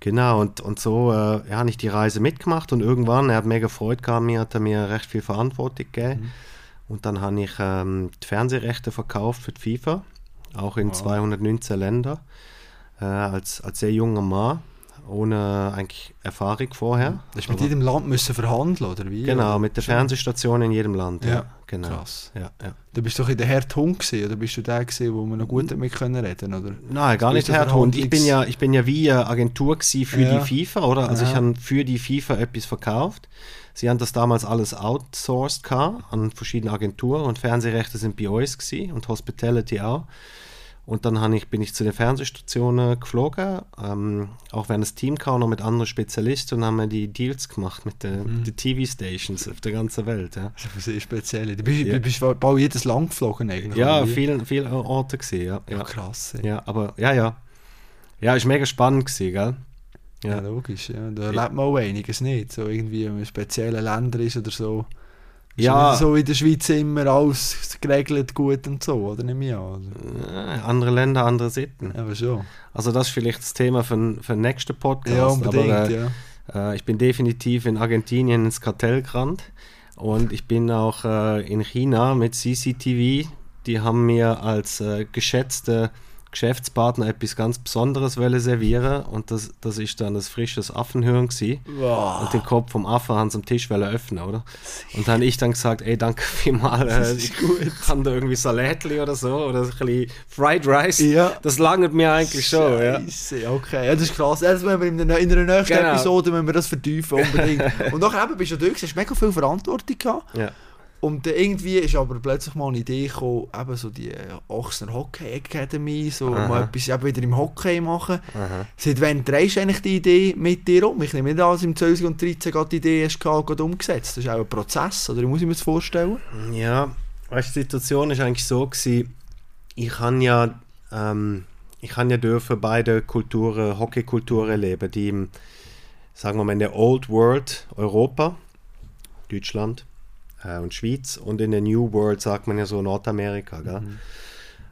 Genau, und, und so äh, ja, habe ich die Reise mitgemacht und irgendwann, er hat mega Freude gehabt, mir hat er mir recht viel Verantwortung gegeben. Mhm. Und dann habe ich ähm, die Fernsehrechte verkauft für die FIFA, auch in wow. 219 Ländern, äh, als, als sehr junger Mann ohne eigentlich Erfahrung vorher. Das ist mit jedem Land müssen verhandeln, oder wie? Genau, mit der Fernsehstation in jedem Land. Ja, ja genau. krass. Ja, ja. Du bist doch in der Herdhund gesehen, oder bist du der gesehen, wo wir noch gut damit können reden, oder? Nein, gar nicht der Herdhund. Ich bin ja, ich bin ja wie eine Agentur für ja. die FIFA, oder? Also ja. ich habe für die FIFA etwas verkauft. Sie haben das damals alles outsourced an verschiedene Agenturen und Fernsehrechte sind bei uns gewesen, und Hospitality auch. Und dann ich, bin ich zu den Fernsehstationen geflogen, ähm, auch während das Team kam, noch mit anderen Spezialisten und haben wir die Deals gemacht mit den, mhm. TV-Stations auf der ganzen Welt. Ja. Das ist sehr speziell. Du bist, ja. bist bald jedes Land geflogen eigentlich. Ja, viele, viele Orte gesehen, ja. ja. krass. Ey. Ja, aber ja, ja. Ja, ist mega spannend gewesen, gell? Ja, ja logisch. Ja. Da erlebt man auch einiges nicht. So irgendwie, wenn man in speziellen Ländern ist oder so. Ja. so in der Schweiz immer alles geregelt, gut und so, oder nicht mehr? Also. andere Länder, andere Sitten. Aber schon. Also das ist vielleicht das Thema für, für den nächsten Podcast. Ja, unbedingt, aber, äh, ja. Äh, ich bin definitiv in Argentinien ins Kartell gerannt und ich bin auch äh, in China mit CCTV. Die haben mir als äh, geschätzte Geschäftspartner etwas ganz Besonderes wollen servieren und das, das ist dann ein frisches Affenhirn gsi und den Kopf vom Affen haben sie am Tisch wollen öffnen, oder? Und dann habe ich dann gesagt, ey, danke *laughs* vielmals, äh, ich kann da irgendwie Salätli oder so oder ein bisschen Fried Rice, ja. das langt mir eigentlich schon, Scheiße, ja. okay, ja, das ist krass, das müssen wir in der, in der nächsten genau. Episode müssen wir das vertiefen, unbedingt. *laughs* und nachher eben bist du durch, hast mega viel Verantwortung gehabt. Ja. Und irgendwie ist aber plötzlich mal eine Idee gekommen, eben so die Ochsner Hockey Academy, so Aha. mal etwas eben wieder im Hockey machen. Aha. Seit wann drehst du eigentlich die Idee mit dir um? Ich nehme nicht an, dass im 2013 gerade die Idee hast gerade umgesetzt. Das ist auch ein Prozess, oder muss ich mir das vorstellen? Ja, weißt, die Situation war eigentlich so, gewesen, ich habe ja, ähm, ich ja dürfen beide Kulturen, Hockeykulturen leben, die im, sagen wir mal, in der Old World Europa, Deutschland, äh, und Schweiz und in der New World sagt man ja so Nordamerika. Gell? Mhm.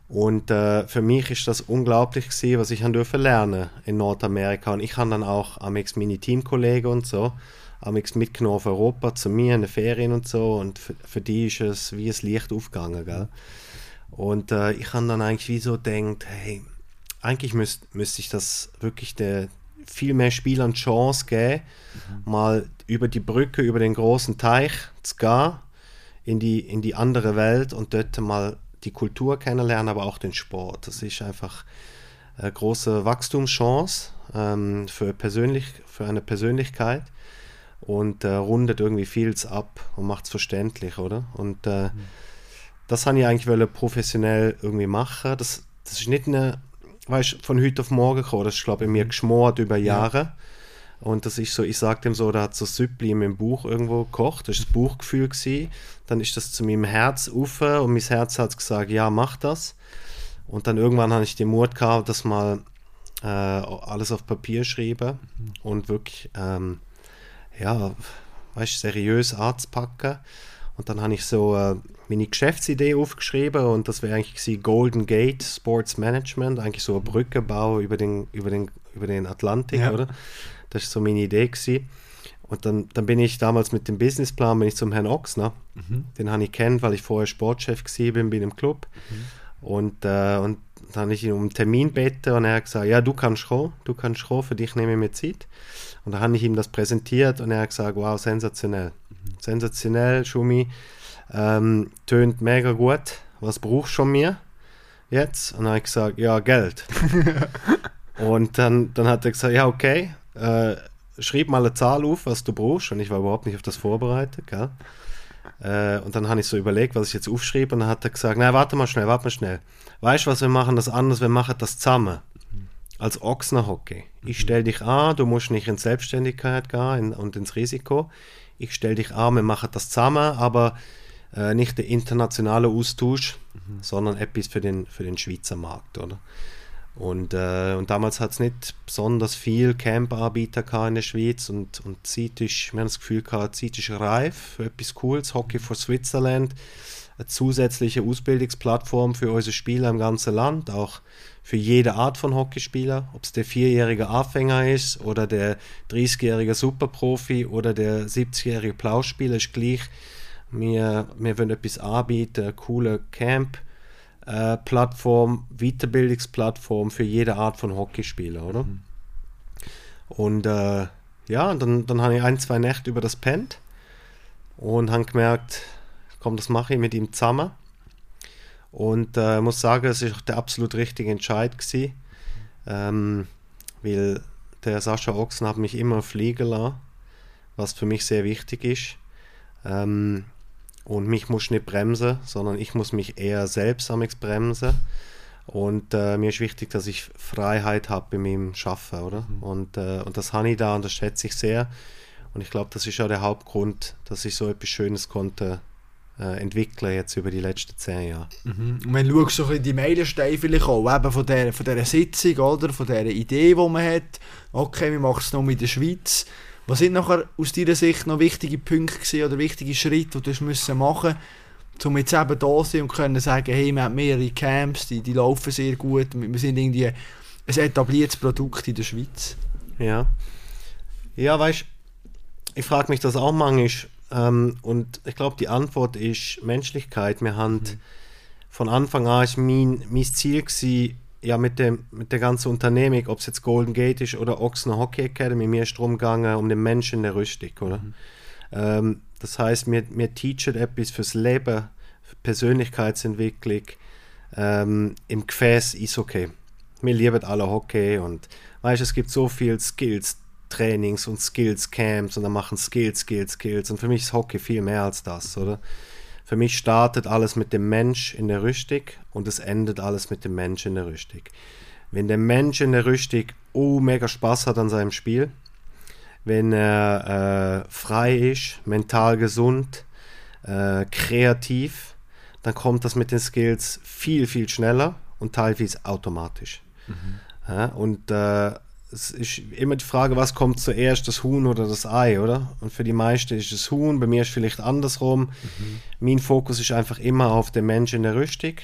Und äh, für mich ist das unglaublich gewesen, was ich durfte lernen in Nordamerika. Und ich habe dann auch amix meine Teamkollegen und so amix mitgenommen auf Europa zu mir in den Ferien und so. Und für, für die ist es wie ein Licht aufgegangen. Gell? Und äh, ich habe dann eigentlich wie so gedacht, hey, eigentlich müsste müsst ich das wirklich der, viel mehr Spielern Chance geben, mhm. mal über die Brücke, über den großen Teich zu gehen in die, in die andere Welt und dort mal die Kultur kennenlernen, aber auch den Sport. Das ist einfach eine große Wachstumschance ähm, für, persönlich, für eine Persönlichkeit und äh, rundet irgendwie vieles ab und macht es verständlich, oder? Und äh, mhm. das habe ich eigentlich wollen professionell irgendwie machen. Das, das ist nicht eine, weißt von heute auf morgen gekommen, das ist, glaube ich, mir mhm. geschmort über Jahre. Ja. Und das ist so, ich sage dem so, da hat so Süppli in meinem Buch irgendwo gekocht, das war das Buchgefühl. Gewesen. Dann ist das zu meinem Herz ufe und mein Herz hat gesagt, ja, mach das. Und dann irgendwann habe ich den Mut gehabt, das mal äh, alles auf Papier schreiben mhm. und wirklich, ähm, ja, weißt, seriös anzupacken. Und dann habe ich so äh, meine Geschäftsidee aufgeschrieben und das wäre eigentlich gewesen, Golden Gate Sports Management, eigentlich so eine Brücke bauen über den, über den, über den Atlantik, ja. oder? Das ist so meine Idee gewesen. Und dann, dann bin ich damals mit dem Businessplan bin ich zum Herrn Ochsner. Mhm. Den habe ich kennt, weil ich vorher Sportchef bin bei einem Club. Mhm. Und, äh, und dann habe ich ihn um einen Termin gebeten und er hat gesagt, ja, du kannst kommen, du kannst kommen, für dich nehme ich mir Zeit. Und dann habe ich ihm das präsentiert und er hat gesagt, wow, sensationell. Mhm. Sensationell, Schumi, ähm, tönt mega gut. Was brauchst du von mir jetzt? Und dann habe ich gesagt, ja, Geld. *laughs* und dann, dann hat er gesagt, ja, okay, äh, schreib mal eine Zahl auf, was du brauchst. Und ich war überhaupt nicht auf das vorbereitet, gell? Äh, und dann habe ich so überlegt, was ich jetzt aufschreibe. Und dann hat er gesagt, nein, warte mal schnell, warte mal schnell. Weißt du, was wir machen das anders? Wir machen das zusammen. Als Ochsner-Hockey. Ich stelle dich an, du musst nicht in Selbstständigkeit gehen und ins Risiko. Ich stelle dich an, wir machen das zusammen, aber äh, nicht der internationale Austausch, mhm. sondern etwas für den, für den Schweizer Markt, oder? Und, äh, und damals hat es nicht besonders viel Camp-Anbieter in der Schweiz und, und Zeit ist, wir haben das Gefühl gehabt, Zeit ist reif für etwas Cooles, Hockey for Switzerland, eine zusätzliche Ausbildungsplattform für unsere Spieler im ganzen Land, auch für jede Art von Hockeyspieler, ob es der vierjährige Anfänger ist oder der 30-jährige Superprofi oder der 70-jährige Plauspieler, ist gleich. Wir, wir wollen etwas anbieten, coole Camp, äh, Plattform, Weiterbildungsplattform für jede Art von Hockeyspieler, oder? Mhm. Und äh, ja, dann, dann habe ich ein, zwei Nächte über das pennt und habe gemerkt, komm, das mache ich mit ihm zusammen. Und äh, muss sagen, es ist der absolut richtige Entscheid gewesen, ähm, weil der Sascha Ochsen hat mich immer fliegen lassen, was für mich sehr wichtig ist. Ähm, und mich muss nicht bremsen, sondern ich muss mich eher selbst am bremsen. Und äh, mir ist wichtig, dass ich Freiheit habe bei meinem Schaffen, oder? Mhm. Und, äh, und das habe ich da und das schätze ich sehr. Und ich glaube, das ist ja der Hauptgrund, dass ich so etwas Schönes konnte äh, entwickeln jetzt über die letzten zehn Jahre. Mhm. Und wenn du so die Meilensteine vielleicht auch, eben von dieser, von dieser Sitzung, oder? Von dieser Idee, die man hat, okay, wir machen es noch mit der Schweiz, was sind nachher aus deiner Sicht noch wichtige Punkte gewesen, oder wichtige Schritte, die du müssen machen musst, um jetzt eben da zu sein und können sagen, hey, wir haben mehrere Camps, die, die laufen sehr gut, wir sind irgendwie ein etabliertes Produkt in der Schweiz. Ja. Ja, weißt ich frage mich das auch manchmal, ähm, und ich glaube, die Antwort ist Menschlichkeit. Wir haben mhm. von Anfang an ist mein, mein Ziel gewesen, ja, mit, dem, mit der ganzen Unternehmung, ob es jetzt Golden Gate ist oder Ochsner Hockey Academy, mir ist darum gegangen, um den Menschen in der Rüstung, oder? Mhm. Ähm, das heißt, wir, wir teachen etwas fürs Leben, für Persönlichkeitsentwicklung, ähm, im Gefäß ist okay. Wir lieben alle Hockey und weißt, es gibt so viele Skills, Trainings und Skills Camps und dann machen Skills, Skills, Skills und für mich ist Hockey viel mehr als das, oder? Für mich startet alles mit dem Mensch in der Rüstung und es endet alles mit dem Mensch in der Rüstung. Wenn der Mensch in der Rüstung oh, mega Spaß hat an seinem Spiel, wenn er äh, frei ist, mental gesund, äh, kreativ, dann kommt das mit den Skills viel, viel schneller und teilweise automatisch. Mhm. Ja, und äh, es ist immer die Frage, was kommt zuerst, das Huhn oder das Ei, oder? Und für die meisten ist es Huhn, bei mir ist es vielleicht andersrum. Mhm. Mein Fokus ist einfach immer auf den Menschen in der Rüstung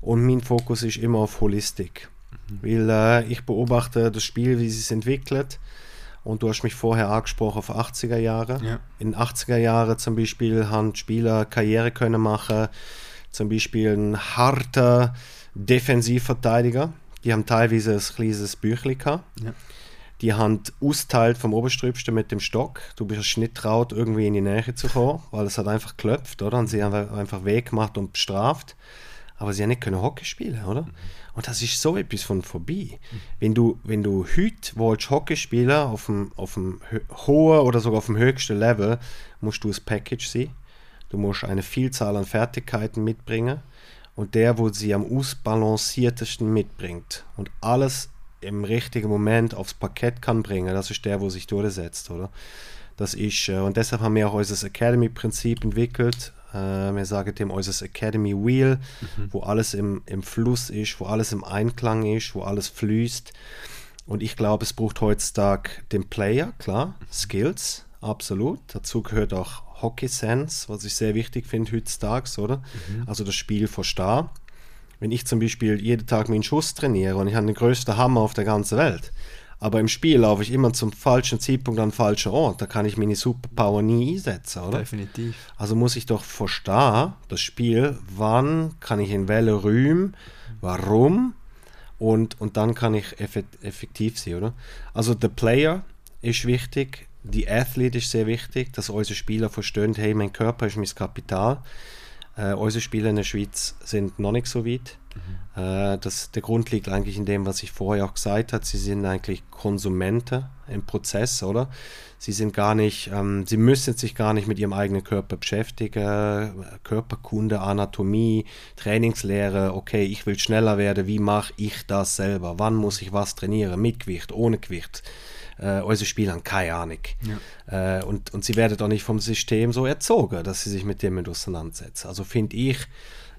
und mein Fokus ist immer auf Holistik. Mhm. Weil äh, ich beobachte das Spiel, wie es sich entwickelt. Und du hast mich vorher angesprochen auf 80er Jahre. Ja. In 80er Jahren zum Beispiel haben Spieler Karriere können machen, zum Beispiel ein harter Defensivverteidiger die haben teilweise ein kleines Büchlein gehabt. Ja. Die haben austeilt vom Oberstrübsten mit dem Stock. Du bist nicht traut, irgendwie in die Nähe zu kommen, weil es hat einfach geklopft, oder? Und sie haben einfach Weg gemacht und bestraft. Aber sie haben nicht können Hockey spielen, oder? Mhm. Und das ist so etwas von vorbei. Mhm. Wenn du, wenn du heute willst Hockey spielen auf dem, auf dem hohen oder sogar auf dem höchsten Level, musst du ein Package sein. Du musst eine Vielzahl an Fertigkeiten mitbringen und der, wo sie am ausbalanciertesten mitbringt und alles im richtigen Moment aufs Parkett kann bringen, das ist der, wo sich durchsetzt, oder? Das ist, äh, und deshalb haben wir auch unser Academy-Prinzip entwickelt. Äh, wir sagen dem unser Academy Wheel, mhm. wo alles im, im Fluss ist, wo alles im Einklang ist, wo alles fließt. Und ich glaube, es braucht heutzutage den Player, klar, Skills, absolut. Dazu gehört auch Hockey Sense, was ich sehr wichtig finde heutzutage, oder? Mhm. Also das Spiel verstehen. Wenn ich zum Beispiel jeden Tag meinen Schuss trainiere und ich habe den größten Hammer auf der ganzen Welt, aber im Spiel laufe ich immer zum falschen Zeitpunkt an den falschen Ort. Da kann ich meine Superpower nie einsetzen, oder? Definitiv. Also muss ich doch verstehen, das Spiel, wann kann ich in welchen Räumen, warum und, und dann kann ich effektiv sein, oder? Also der Player ist wichtig, die Athlete ist sehr wichtig, dass unsere Spieler verstehen, hey, mein Körper ist mein Kapital. Äh, unsere Spieler in der Schweiz sind noch nicht so weit. Mhm. Äh, das, der Grund liegt eigentlich in dem, was ich vorher auch gesagt habe. Sie sind eigentlich Konsumenten im Prozess, oder? Sie sind gar nicht, ähm, sie müssen sich gar nicht mit ihrem eigenen Körper beschäftigen. Körperkunde, Anatomie, Trainingslehre. Okay, ich will schneller werden. Wie mache ich das selber? Wann muss ich was trainieren? Mit Gewicht, ohne Gewicht? Äh, unsere Spieler haben keine Ahnung. Ja. Äh, und, und sie werden auch nicht vom System so erzogen, dass sie sich mit dem auseinandersetzen. Also finde ich,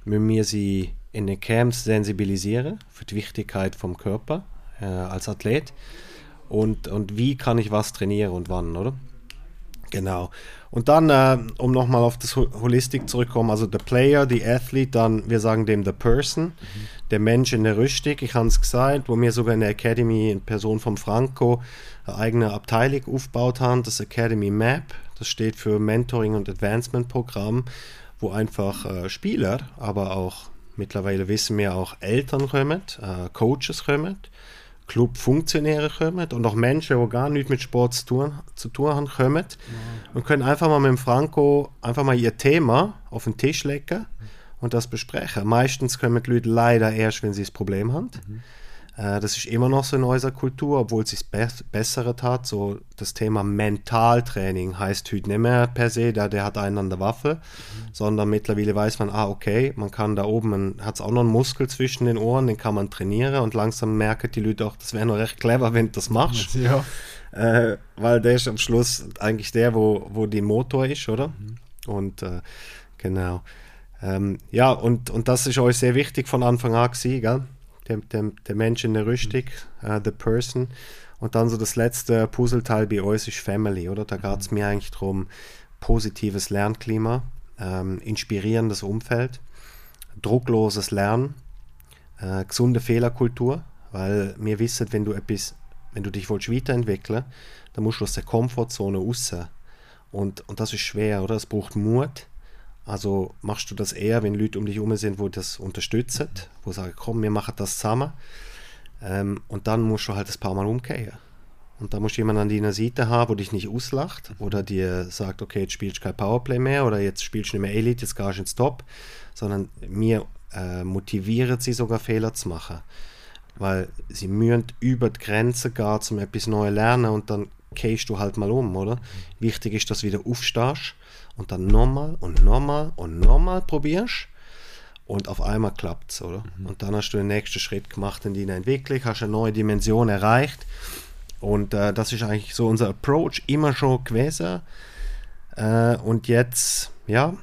müssen wir sie in den Camps sensibilisieren für die Wichtigkeit vom Körper äh, als Athlet und, und wie kann ich was trainieren und wann, oder? Genau. Und dann, äh, um nochmal auf das Holistik zurückzukommen, also der Player, die Athlete, dann, wir sagen dem the Person, mhm. der Mensch in der Rüstung, ich habe es gesagt, wo wir sogar in der Academy in Person von Franco eine eigene Abteilung aufgebaut haben, das Academy Map, das steht für Mentoring und Advancement Programm, wo einfach äh, Spieler, aber auch mittlerweile wissen wir auch Eltern kommen, äh, Coaches kommen, Clubfunktionäre kommen und auch Menschen, die gar nichts mit Sport zu tun, zu tun haben, kommen ja. und können einfach mal mit dem Franco einfach mal ihr Thema auf den Tisch legen und das besprechen. Meistens kommen die Leute leider erst, wenn sie das Problem haben. Mhm. Äh, das ist immer noch so in unserer Kultur, obwohl es sich be bessert hat. So das Thema Mentaltraining heißt heute nicht mehr per se, der, der hat einen an der Waffe, mhm. sondern mittlerweile weiß man, ah, okay, man kann da oben, hat es auch noch einen Muskel zwischen den Ohren, den kann man trainieren und langsam merken die Leute auch, das wäre noch recht clever, wenn du das machst. *laughs* Ja. Äh, weil der ist am Schluss eigentlich der, wo, wo die Motor ist, oder? Mhm. Und äh, genau. Ähm, ja, und, und das ist euch sehr wichtig von Anfang an gewesen, gell? Der, der, der Mensch in der Rüstung, uh, the person. Und dann so das letzte Puzzleteil bei uns ist Family, oder? Da geht es mir eigentlich darum, positives Lernklima, ähm, inspirierendes Umfeld, druckloses Lernen, äh, gesunde Fehlerkultur, weil wir wissen, wenn du etwas, wenn du dich willst weiterentwickeln, dann musst du aus der Komfortzone raus. Und, und das ist schwer, oder? Es braucht Mut, also machst du das eher, wenn Leute um dich herum sind, wo das unterstützen, wo sagen, komm, wir machen das zusammen. Ähm, und dann musst du halt ein paar Mal umkehren. Und da musst du jemanden an deiner Seite haben, der dich nicht auslacht oder dir sagt, okay, jetzt spielst du kein Powerplay mehr oder jetzt spielst du nicht mehr Elite, jetzt gehst du ins Top, sondern mir äh, motiviert sie sogar Fehler zu machen. Weil sie müssen über die Grenze gehen, um etwas Neues lernen und dann gehst du halt mal um, oder? Wichtig ist, dass du wieder aufstehst und dann nochmal und nochmal und nochmal probierst und auf einmal klappt es, oder? Mhm. Und dann hast du den nächsten Schritt gemacht in deiner Entwicklung, hast eine neue Dimension erreicht und äh, das ist eigentlich so unser Approach immer schon gewesen. Äh, und jetzt, ja,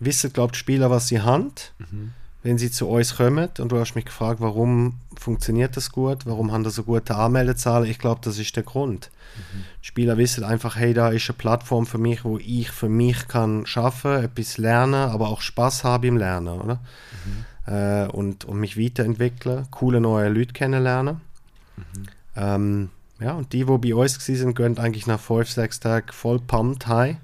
wissen, glaubt Spieler, was sie haben. Mhm wenn sie zu uns kommen und du hast mich gefragt, warum funktioniert das gut, warum haben das so gute Anmeldezahlen, ich glaube, das ist der Grund. Mhm. Die Spieler wissen einfach, hey, da ist eine Plattform für mich, wo ich für mich kann schaffen, etwas lernen, aber auch Spaß habe im Lernen, oder? Mhm. Äh, und, und mich weiterentwickeln, coole neue Leute kennenlernen. Mhm. Ähm, ja, und die, die bei uns sind, gehen eigentlich nach fünf, sechs Tagen voll pumped high.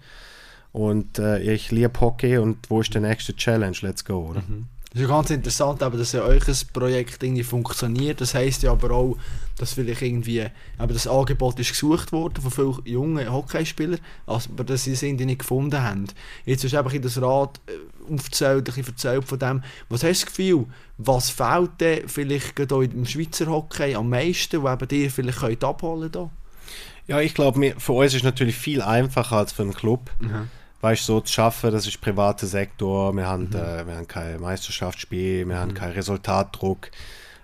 Und äh, ich liebe Hockey und wo ist der nächste Challenge? Let's go, oder? Mhm. Es ist ganz interessant, dass ja euch ein Projekt irgendwie funktioniert. Das heisst ja aber auch, dass vielleicht irgendwie aber das Angebot ist gesucht worden von vielen jungen Hockeyspielern, aber dass sie es irgendwie nicht gefunden haben. Jetzt hast du einfach in das Rad äh, aufgezählt, ein bisschen erzählt von dem. Was hast du das Gefühl, was fehlt denn vielleicht gerade im Schweizer Hockey am meisten, wo eben dir vielleicht könnt abholen könnt? Ja, ich glaube, für uns ist es natürlich viel einfacher als für einen Club. Mhm weißt, so zu schaffen, das ist privater Sektor, wir haben, mhm. äh, wir haben kein Meisterschaftsspiel, wir mhm. haben keinen Resultatdruck.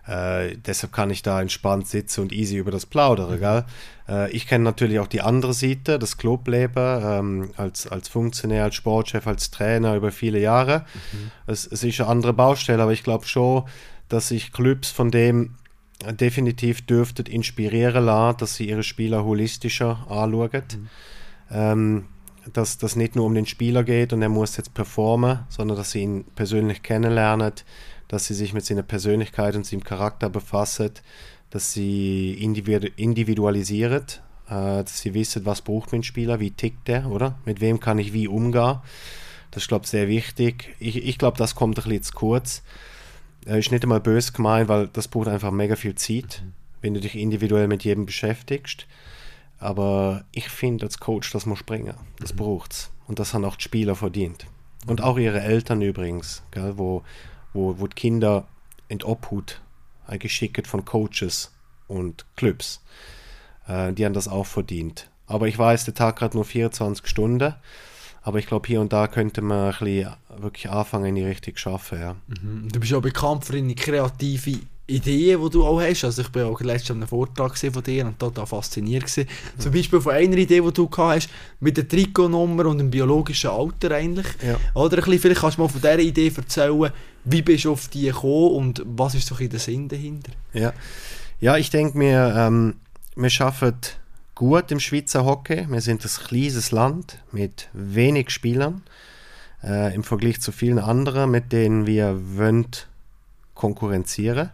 Äh, deshalb kann ich da entspannt sitzen und easy über das plaudern. Mhm. Gell? Äh, ich kenne natürlich auch die andere Seite, das Clubleben, ähm, als, als Funktionär, als Sportchef, als Trainer über viele Jahre. Mhm. Es, es ist eine andere Baustelle, aber ich glaube schon, dass sich Clubs von dem definitiv dürften inspirieren lassen, dass sie ihre Spieler holistischer anschauen. Mhm. Ähm, dass das nicht nur um den Spieler geht und er muss jetzt performen, sondern dass sie ihn persönlich kennenlernen, dass sie sich mit seiner Persönlichkeit und seinem Charakter befassen, dass sie individualisieren, äh, dass sie wissen, was braucht mein Spieler, wie tickt der, oder? Mit wem kann ich wie umgehen. Das ist, glaube ich, sehr wichtig. Ich, ich glaube, das kommt ein bisschen zu kurz. Äh, ist nicht einmal böse gemeint, weil das braucht einfach mega viel Zeit, mhm. wenn du dich individuell mit jedem beschäftigst. Aber ich finde als Coach, das muss springen. Das mhm. braucht's. Und das haben auch die Spieler verdient. Und auch ihre Eltern übrigens, gell, wo, wo, wo die Kinder in die Obhut geschickt von Coaches und Clubs. Äh, die haben das auch verdient. Aber ich weiß, der Tag hat nur 24 Stunden. Aber ich glaube, hier und da könnte man ein bisschen wirklich anfangen, in die Richtung zu arbeiten. Ja. Mhm. Du bist ja bekannt für deine kreative Ideen, die du auch hast. Also ich bin auch letztens an einem Vortrag von dir und total fasziniert gewesen. Mhm. Zum Beispiel von einer Idee, die du gehabt hast, mit der Trikotnummer und dem biologischen Alter eigentlich. Ja. Oder ein bisschen, vielleicht kannst du mal von dieser Idee erzählen, wie bist du auf die gekommen und was ist so ein der Sinn dahinter? Ja, ja ich denke mir, ähm, wir schaffen gut im Schweizer Hockey. Wir sind ein kleines Land mit wenig Spielern äh, im Vergleich zu vielen anderen, mit denen wir wollen konkurrenzieren.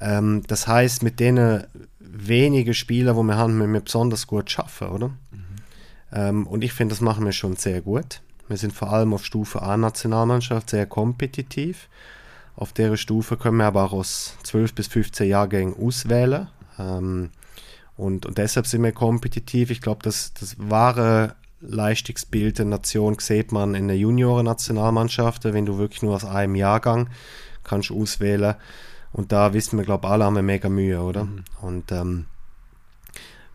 Ähm, das heißt, mit denen wenige Spieler, wo wir haben, müssen wir besonders gut schaffen, oder? Mhm. Ähm, und ich finde, das machen wir schon sehr gut. Wir sind vor allem auf Stufe A-Nationalmannschaft sehr kompetitiv. Auf der Stufe können wir aber auch aus 12 bis 15 Jahrgängen auswählen. Ähm, und, und deshalb sind wir kompetitiv. Ich glaube, das, das wahre Leistungsbild der Nation sieht man in der Junioren-Nationalmannschaft, wenn du wirklich nur aus einem Jahrgang kannst auswählen und da wissen wir, glaube ich, alle haben wir mega Mühe, oder? Mhm. Und ähm,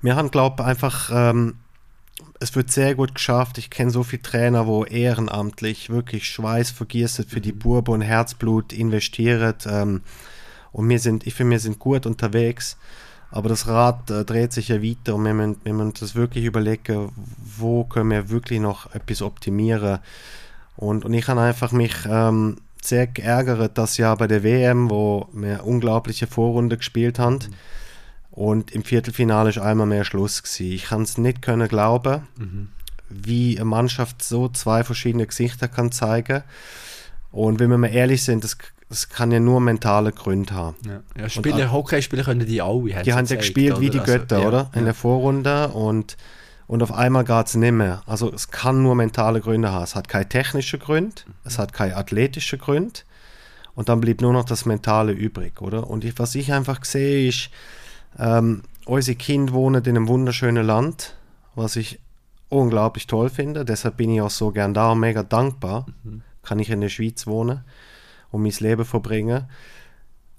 wir haben, glaube ich, einfach, ähm, es wird sehr gut geschafft. Ich kenne so viele Trainer, wo ehrenamtlich wirklich Schweiß vergießt für mhm. die Burbe und Herzblut investiert. Ähm, und wir sind, ich finde, wir sind gut unterwegs. Aber das Rad äh, dreht sich ja weiter und wir müssen, wir müssen das wirklich überlegen, wo können wir wirklich noch etwas optimieren. Und, und ich habe einfach mich ähm, sehr geärgert, dass ja bei der WM, wo wir unglaubliche Vorrunde gespielt haben, mhm. und im Viertelfinale ist einmal mehr Schluss gewesen. Ich kann es nicht können glauben, mhm. wie eine Mannschaft so zwei verschiedene Gesichter kann zeigen. Und wenn wir mal ehrlich sind, das, das kann ja nur mentale Gründe haben. Ja, ja Spieler, Hockeyspieler können die alle. Die haben ja gespielt wie die Götter, also, ja, oder? In ja. der Vorrunde und und auf einmal geht es nicht mehr. Also es kann nur mentale Gründe haben. Es hat keine technische Gründe, es hat keine athletische Gründe und dann blieb nur noch das Mentale übrig, oder? Und ich, was ich einfach sehe, ist, ähm, unsere Kinder wohnen in einem wunderschönen Land, was ich unglaublich toll finde. Deshalb bin ich auch so gern da und mega dankbar. Mhm. Kann ich in der Schweiz wohnen und mein Leben verbringen.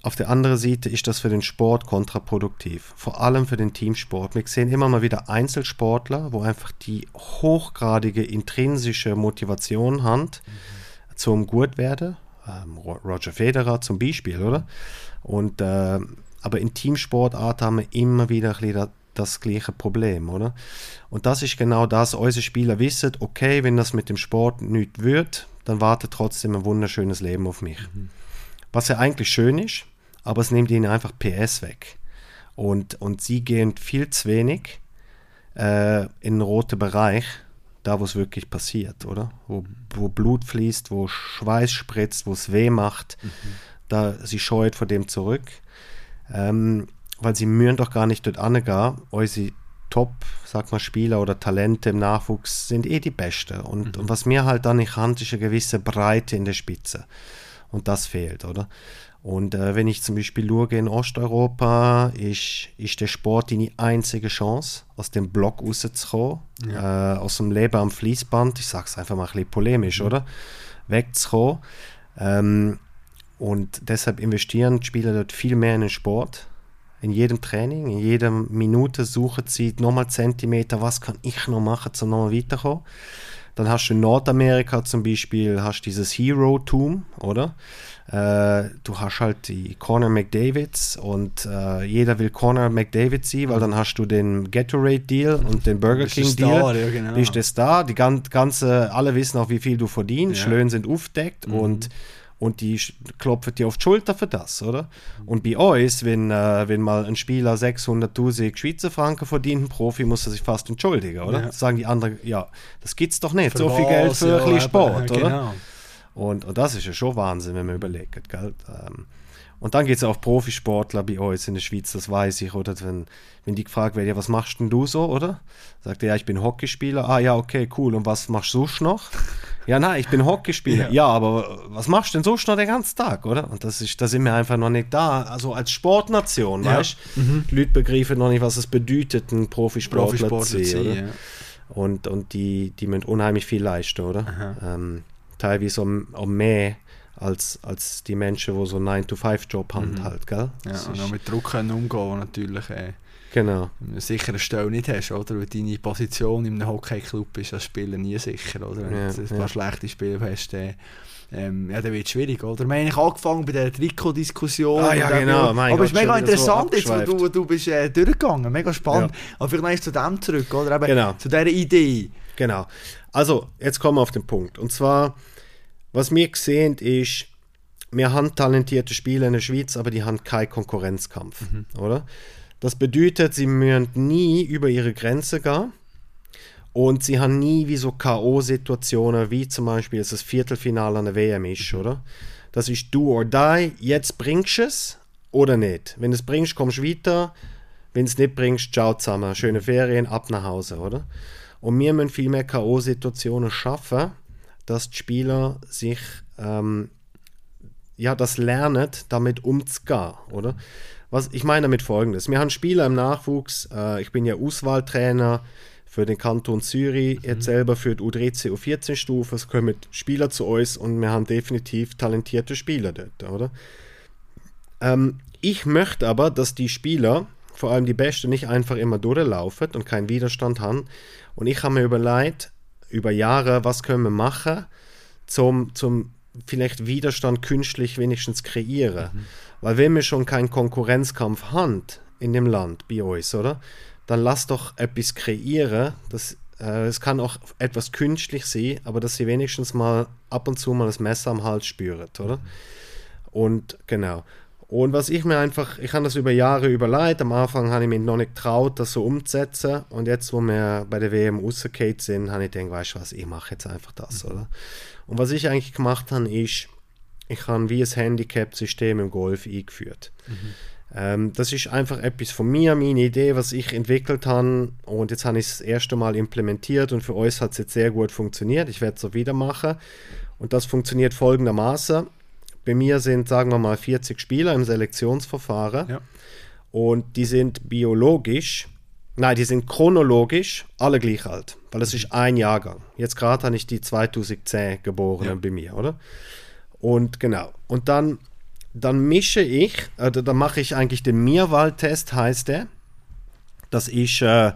Auf der anderen Seite ist das für den Sport kontraproduktiv, vor allem für den Teamsport. Wir sehen immer mal wieder Einzelsportler, wo einfach die hochgradige intrinsische Motivation haben mhm. zum Gutwerden. Ähm, Roger Federer zum Beispiel, oder? Und, äh, aber in Teamsportart haben wir immer wieder ein bisschen das gleiche Problem, oder? Und das ist genau das, unsere Spieler wissen, okay, wenn das mit dem Sport nicht wird, dann wartet trotzdem ein wunderschönes Leben auf mich. Mhm. Was ja eigentlich schön ist, aber es nimmt ihnen einfach PS weg. Und, und sie gehen viel zu wenig äh, in den roten Bereich, da wo es wirklich passiert, oder? Wo, wo Blut fließt, wo Schweiß spritzt, wo es weh macht, mhm. da sie scheut vor dem zurück. Ähm, weil sie mühen doch gar nicht dort angehen, unsere Top, sag mal, Spieler oder Talente im Nachwuchs sind eh die Besten. Und, mhm. und was mir halt dann nicht hand, ist eine gewisse Breite in der Spitze. Und das fehlt, oder? Und äh, wenn ich zum Beispiel schaue in Osteuropa, ist, ist der Sport deine einzige Chance, aus dem Block rauszukommen, ja. äh, aus dem Leben am Fließband, ich sage es einfach mal ein bisschen polemisch, mhm. oder? Wegzukommen. Ähm, und deshalb investieren die Spieler dort viel mehr in den Sport. In jedem Training, in jeder Minute suchen sie nochmal Zentimeter, was kann ich noch machen, um nochmal weiterzukommen. Dann hast du in Nordamerika zum Beispiel hast dieses Hero-Tum, oder? Äh, du hast halt die Corner McDavids und äh, jeder will Corner McDavid sein, weil dann hast du den Gatorade-Deal und den Burger King-Deal. Ja, genau. Bist der Star. Die ganze, alle wissen auch, wie viel du verdienst. Ja. Löhne sind aufdeckt mhm. und und die klopfen dir auf die Schulter für das, oder? Und bei uns, wenn, äh, wenn mal ein Spieler 600.000 Schweizer Franken verdient, ein Profi, muss er sich fast entschuldigen, oder? Ja. Sagen die anderen, ja, das gibt's doch nicht, Für so viel Geld für Ja, ein bisschen Sport, oder? genau. Und, und das ist ja schon Wahnsinn, wenn man überlegt, gell? Ähm, und dann geht es auch Profisportler bei uns in der Schweiz, das weiß ich, oder? Wenn, wenn die gefragt werden, ja, was machst denn du so, oder? Sagt er, ja, ich bin Hockeyspieler. Ah, ja, okay, cool. Und was machst du noch? Ja, nein, ich bin Hockeyspieler. Ja. Ja. aber was machst du denn sonst noch den ganzen Tag, oder? Und das ist, da sind wir einfach noch nicht da. Also als Sportnation, Ja. weißt du? Die Leute begreifen noch nicht, was es bedeutet, ein Profisportler, Profisportler zu sein, oder? ja. Und, und die, die müssen unheimlich viel leisten, oder? Ähm, teilweise auch, auch mehr als, als die Menschen, die so einen 9-to-5-Job haben, halt, gell? Ja, Das und ist- auch mit Druck können umgehen, natürlich äh, genau. eine sichere Stelle nicht hast, oder? Weil deine Position in einem Hockeyclub ist als Spieler nie sicher, oder? Wenn Ja, du ein ja. paar schlechte Spiele hast, dann, ähm, ja, dann wird es schwierig, oder? Wir haben eigentlich angefangen bei der Trikot-Diskussion. Ah, ja, genau. Mein Aber es ist mega wieder so interessant, jetzt, wo du, du bist äh, durchgegangen, mega spannend. Aber vielleicht zu dem zurück, oder? Eben Genau. Zu dieser Idee. Genau. Also, jetzt kommen wir auf den Punkt. Und zwar, was wir gesehen ist, wir haben talentierte Spieler in der Schweiz, aber die haben keinen Konkurrenzkampf, oder? Das bedeutet, sie müssen nie über ihre Grenze gehen und sie haben nie wie so K.O.-Situationen, wie zum Beispiel jetzt das Viertelfinale an der WM ist, oder? Das ist do or die, jetzt bringst du es oder nicht. Wenn du es bringst, kommst du weiter. Wenn du es nicht bringst, ciao zusammen. Schöne Ferien, ab nach Hause, oder? Und wir müssen viel mehr K.O.-Situationen schaffen, dass die Spieler sich ähm, ja, das lernen, damit umzugehen, oder? Was, ich meine damit folgendes. Wir haben Spieler im Nachwuchs, äh, ich bin ja Auswahltrainer für den Kanton Zürich, jetzt selber für die U13, U14 Stufe, es kommen Spieler zu uns und wir haben definitiv talentierte Spieler dort, oder? Ähm, ich möchte aber, dass die Spieler, vor allem die Besten, nicht einfach immer durchlaufen und keinen Widerstand haben. Und ich habe mir überlegt, über Jahre, was können wir machen, zum, zum vielleicht Widerstand künstlich wenigstens kreieren. Weil wenn wir schon keinen Konkurrenzkampf haben in dem Land, bei uns, oder? Dann lass doch etwas kreieren, das äh, es kann auch etwas künstlich sein, aber dass sie wenigstens mal ab und zu mal das Messer am Hals spüren, oder? Und genau. Und was ich mir einfach, ich habe das über Jahre überlegt. Am Anfang habe ich mich noch nicht getraut, das so umzusetzen. Und jetzt, wo wir bei der WM rausgefallen sind, habe ich gedacht, weißt du was, ich mache jetzt einfach das, oder? Und was ich eigentlich gemacht habe, ist, ich habe wie ein Handicap-System im Golf eingeführt. Ähm, das ist einfach etwas von mir, meine Idee, was ich entwickelt habe. Und jetzt habe ich es das erste Mal implementiert und für uns hat es jetzt sehr gut funktioniert. Ich werde es so wieder machen. Und das funktioniert folgendermaßen. Bei mir sind, sagen wir mal, 40 Spieler im Selektionsverfahren. Ja. Und die sind biologisch, nein, die sind chronologisch alle gleich alt. Weil das ist ein Jahrgang. Jetzt gerade habe ich die 2010 Geborenen Ja. bei mir, oder? Und genau. Und dann, dann mische ich, äh, dann mache ich eigentlich den Mirwald-Test, heißt der. Das ist äh,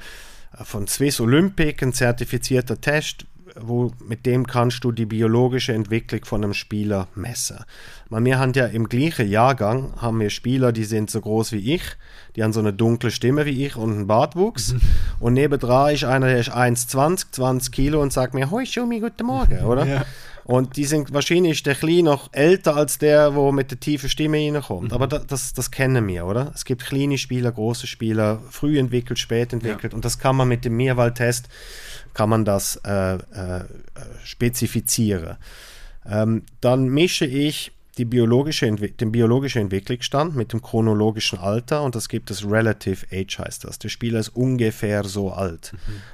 von Swiss Olympic ein zertifizierter Test, wo, mit dem kannst du die biologische Entwicklung von einem Spieler messen. Weil wir haben ja im gleichen Jahrgang haben wir Spieler, die sind so groß wie ich, die haben so eine dunkle Stimme wie ich und einen Bartwuchs. *laughs* Und nebendran ist einer, der ist 1,20, 20 Kilo und sagt mir, hoi Schumi, guten Morgen, *laughs* oder? Ja. Und die sind wahrscheinlich der Kleine noch älter als der, wo mit der tiefen Stimme reinkommt. Aber da, das, das kennen wir, oder? Es gibt kleine Spieler, große Spieler, früh entwickelt, spät entwickelt. Und das kann man mit dem Meerwald-Test, kann man das äh, äh, spezifizieren. Ähm, dann mische ich die biologische Entwi den biologischen Entwicklungsstand mit dem chronologischen Alter und das gibt es Relative Age heißt das. Der Spieler ist ungefähr so alt.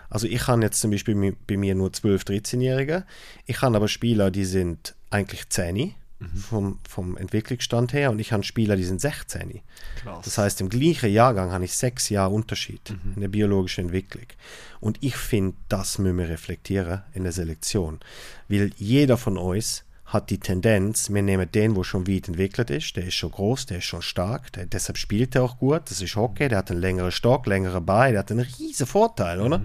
Also ich habe jetzt zum Beispiel bei mir nur 12, 13-Jährige. Ich habe aber Spieler, die sind eigentlich 10 vom, vom Entwicklungsstand her und ich habe Spieler, die sind 16. Krass. Das heißt, im gleichen Jahrgang habe ich sechs Jahre Unterschied in der biologischen Entwicklung. Und ich finde, das müssen wir reflektieren in der Selektion. Weil jeder von uns hat die Tendenz, wir nehmen den, der schon weit entwickelt ist, der ist schon groß, der ist schon stark, der, deshalb spielt er auch gut, das ist Hockey, der hat einen längeren Stock, längere Beine, der hat einen riesen Vorteil, oder?